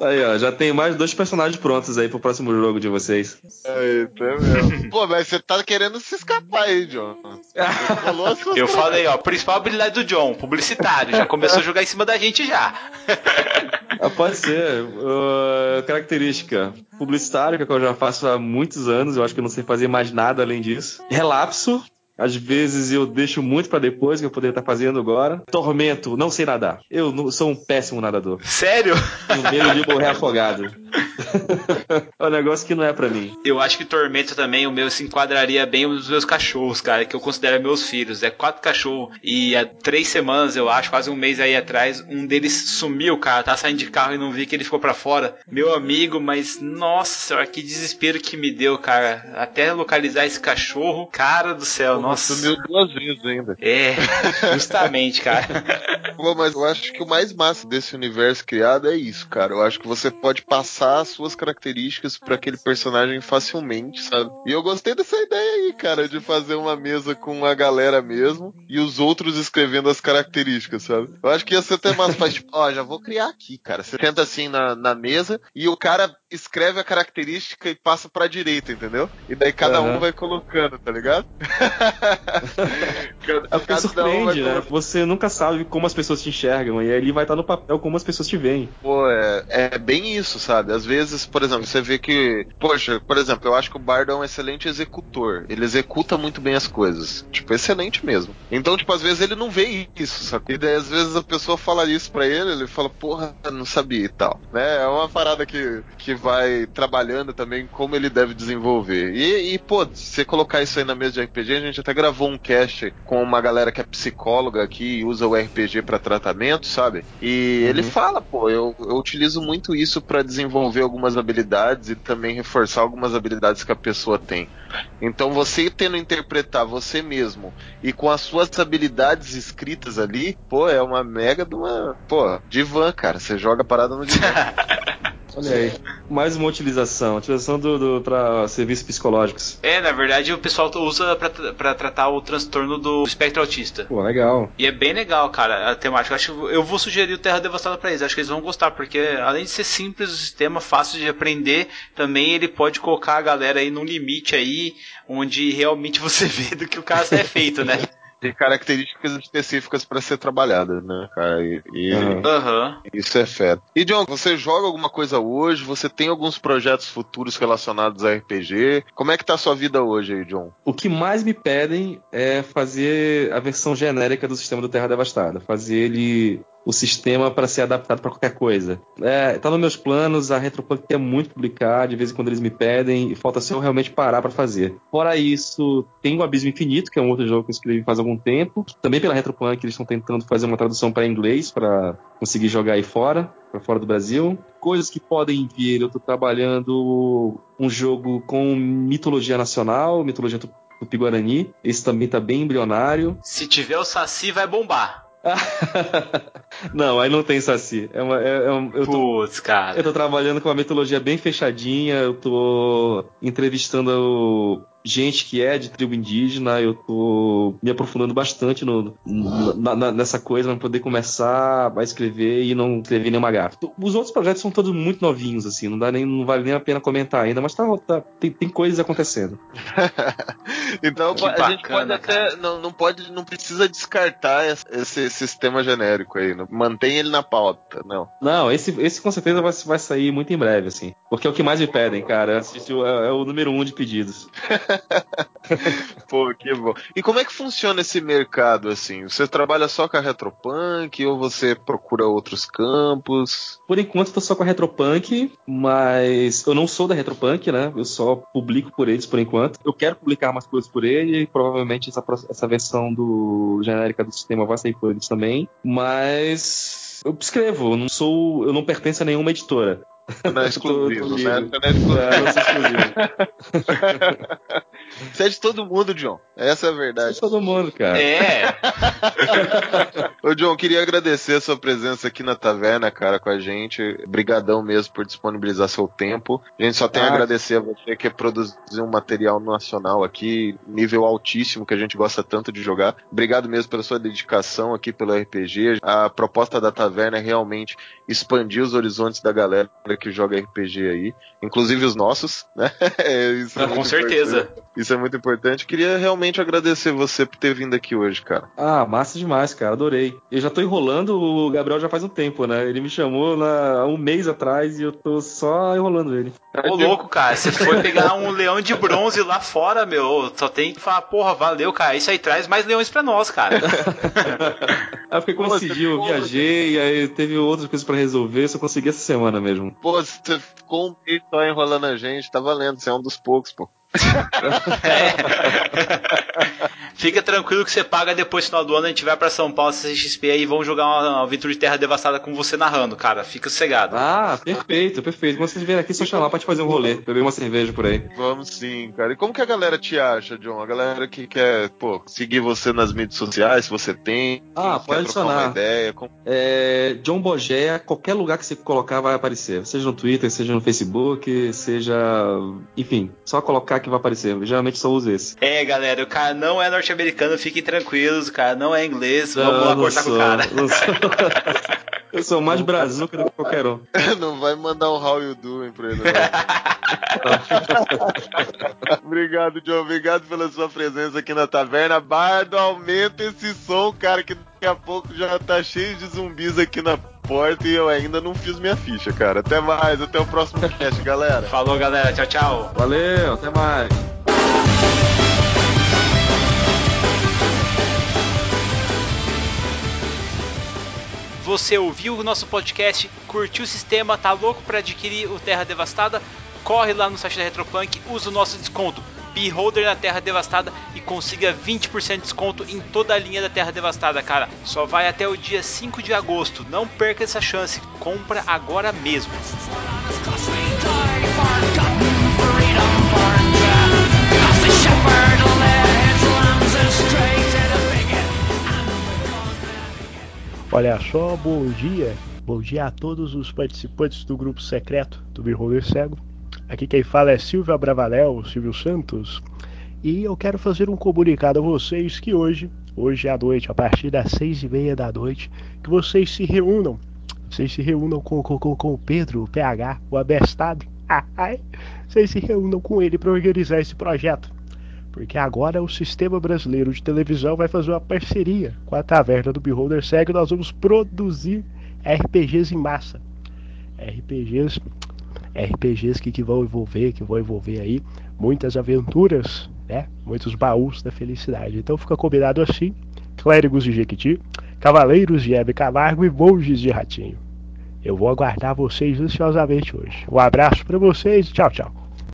Aí, ó, já tem mais dois personagens prontos aí pro próximo jogo de vocês. É, é mesmo. Pô, mas você tá querendo se escapar aí, John. Eu falei, ó, principal habilidade do John, publicitário. Já começou a jogar em cima da gente já. Ah, pode ser. Uh, característica. Publicitário, que eu já faço há muitos anos, eu acho que eu não sei fazer mais nada além disso. Relapso, às vezes eu deixo muito para depois, que eu poderia estar fazendo agora. Tormento, não sei nadar. Eu sou um péssimo nadador. Sério? Tenho medo de morrer afogado. É um negócio que não é para mim. Eu acho que Tormento também, o meu se enquadraria bem os meus cachorros, cara, que eu considero meus filhos. É quatro cachorros. E há três semanas, eu acho, quase um mês aí atrás, um deles sumiu, cara. Tá saindo de carro e não vi que ele ficou para fora. Meu amigo, mas nossa que desespero que me deu, cara. Até localizar esse cachorro, cara do céu, nossa nossa. Sumiu duas vezes ainda. É, justamente, cara. Pô, mas eu acho que o mais massa desse universo criado é isso, cara. Eu acho que você pode passar as suas características para aquele personagem facilmente, sabe? E eu gostei dessa ideia aí, cara, de fazer uma mesa com a galera mesmo e os outros escrevendo as características, sabe? Eu acho que ia ser até mais fácil. Tipo, ó, já vou criar aqui, cara. Você tenta assim na, na mesa e o cara escreve a característica e passa pra direita, entendeu? E daí cada uhum. um vai colocando, tá ligado? porque surpreende, né? Você nunca sabe como as pessoas te enxergam, e ali vai estar no papel como as pessoas te veem. Pô, é, é bem isso, sabe? Às vezes, por exemplo, você vê que. Poxa, por exemplo, eu acho que o Bardo é um excelente executor. Ele executa muito bem as coisas. Tipo, excelente mesmo. Então, tipo, às vezes ele não vê isso, sabe? E daí, às vezes, a pessoa fala isso pra ele, ele fala, porra, não sabia e tal. Né? É uma parada que, que vai trabalhando também como ele deve desenvolver. E, e pô, se você colocar isso aí na mesa de RPG, a gente até gravou um cast com uma galera que é psicóloga aqui e usa o RPG para tratamento, sabe? E uhum. ele fala, pô, eu, eu utilizo muito isso para desenvolver algumas habilidades e também reforçar algumas habilidades que a pessoa tem. Então você tendo interpretar você mesmo e com as suas habilidades escritas ali, pô, é uma mega de uma, pô, divã, cara. Você joga a parada no divã. Olha aí. Mais uma utilização. Utilização do, do para serviços psicológicos. É, na verdade o pessoal usa para tratar o transtorno do espectro autista. Pô, legal. E é bem legal, cara, a temática. Eu acho eu vou sugerir o Terra Devastada para eles. Acho que eles vão gostar, porque além de ser simples o sistema, fácil de aprender, também ele pode colocar a galera aí num limite aí, onde realmente você vê do que o caso é feito, né? Tem características específicas para ser trabalhada, né, cara? E, e uhum. isso é fé. E John, você joga alguma coisa hoje? Você tem alguns projetos futuros relacionados a RPG? Como é que tá a sua vida hoje aí, John? O que mais me pedem é fazer a versão genérica do sistema do Terra Devastada, fazer ele o sistema para ser adaptado para qualquer coisa. É, tá nos meus planos, a Retropunk quer muito publicar, de vez em quando eles me pedem, e falta só eu realmente parar para fazer. Fora isso, tem o Abismo Infinito, que é um outro jogo que eu escrevi faz algum tempo. Também pela Retropunk, eles estão tentando fazer uma tradução para inglês, para conseguir jogar aí fora, para fora do Brasil. Coisas que podem vir, eu estou trabalhando um jogo com mitologia nacional, mitologia tupi-guarani. Esse também tá bem embrionário. Se tiver o Saci, vai bombar. não, aí não tem saci. É uma, é, é um, eu tô, Putz, cara. Eu tô trabalhando com uma mitologia bem fechadinha, eu tô entrevistando gente que é de tribo indígena, eu tô me aprofundando bastante no, na, na, nessa coisa para poder começar a escrever e não escrever nenhuma gafa. Os outros projetos são todos muito novinhos, assim, não, dá nem, não vale nem a pena comentar ainda, mas tá, tá tem, tem coisas acontecendo. então que a bacana, gente pode até. Não, não, pode, não precisa descartar esse sistema genérico aí. Não, mantém ele na pauta, não. Não, esse, esse com certeza vai, vai sair muito em breve, assim. Porque é o que mais me pedem, cara. É, é o número um de pedidos. Pô, que bom. E como é que funciona esse mercado assim? Você trabalha só com a Retropunk ou você procura outros campos? Por enquanto estou só com a Retropunk, mas eu não sou da Retropunk, né? Eu só publico por eles por enquanto. Eu quero publicar mais coisas por ele, e provavelmente essa, essa versão do genérica do sistema vai sair por eles também, mas eu escrevo, eu não sou, eu não pertenço a nenhuma editora. Não é exclusivo, tô, tô né? Não é exclusivo. É, exclusivo. Você é de todo mundo, John. Essa é a verdade. É de todo mundo, cara. É. Ô, John, queria agradecer a sua presença aqui na taverna, cara, com a gente. Obrigadão mesmo por disponibilizar seu tempo. A gente só tem ah, a agradecer a você que é produzir um material nacional aqui, nível altíssimo, que a gente gosta tanto de jogar. Obrigado mesmo pela sua dedicação aqui pelo RPG. A proposta da taverna é realmente expandir os horizontes da galera que joga RPG aí, inclusive os nossos, né? É com certeza. Isso é muito importante. Queria realmente agradecer você por ter vindo aqui hoje, cara. Ah, massa demais, cara. Adorei. Eu já tô enrolando o Gabriel já faz um tempo, né? Ele me chamou há um mês atrás e eu tô só enrolando ele. Ô, louco, cara. Você foi pegar um leão de bronze lá fora, meu. Só tem que falar, porra, valeu, cara. Isso aí traz mais leões pra nós, cara. aí porque coincidiu, eu viajei, aí teve outras coisas para resolver, só consegui essa semana mesmo. Pô, você ficou um só enrolando a gente, tá valendo, você é um dos poucos, pô. É. Fica tranquilo que você paga depois no final do ano, a gente vai para São Paulo, CXP aí e vão jogar uma, uma aventura de Terra Devastada com você narrando, cara. Fica sossegado. Ah, perfeito, perfeito. Quando vocês vierem aqui, só chamar pra te fazer um rolê, beber uma cerveja por aí. Vamos sim, cara. E como que a galera te acha, John? A galera que quer, pô, seguir você nas mídias sociais, se você tem. Ah, pode adicionar. Uma ideia, como... é, John Bogé, qualquer lugar que você colocar vai aparecer. Seja no Twitter, seja no Facebook, seja. Enfim, só colocar que vai aparecer. Eu geralmente só uso esse. É, galera, o cara não é norte-americano, fiquem tranquilos, o cara não é inglês, vamos não, lá cortar sou, com o cara. Eu sou mais brazuca do que qualquer um. Não vai mandar um How You Doing pra ele, Obrigado, John. Obrigado pela sua presença aqui na taverna. Bardo, aumenta esse som, cara, que daqui a pouco já tá cheio de zumbis aqui na porta e eu ainda não fiz minha ficha, cara. Até mais, até o próximo cast, galera. Falou, galera. Tchau, tchau. Valeu, até mais. Você ouviu o nosso podcast, curtiu o sistema, tá louco para adquirir o Terra Devastada? Corre lá no site da Retropunk, usa o nosso desconto Beholder na Terra Devastada e consiga 20% de desconto em toda a linha da Terra Devastada, cara. Só vai até o dia 5 de agosto. Não perca essa chance. Compra agora mesmo. Olha só, bom dia. Bom dia a todos os participantes do grupo secreto do Beholder Cego. Aqui quem fala é Silvio Abravanel, Silvio Santos. E eu quero fazer um comunicado a vocês que hoje, hoje à noite, a partir das seis e meia da noite, que vocês se reúnam. Vocês se reúnam com, com, com o Pedro, o PH, o abestado. vocês se reúnam com ele para organizar esse projeto porque agora o sistema brasileiro de televisão vai fazer uma parceria com a Taverna do Beholder e nós vamos produzir RPGs em massa. RPGs, RPGs que, que vão envolver, que vão envolver aí muitas aventuras, né? Muitos baús da felicidade. Então fica combinado assim, Clérigos de Jequiti, Cavaleiros de Hebe Camargo e Monges de Ratinho. Eu vou aguardar vocês ansiosamente hoje. Um abraço para vocês tchau, tchau.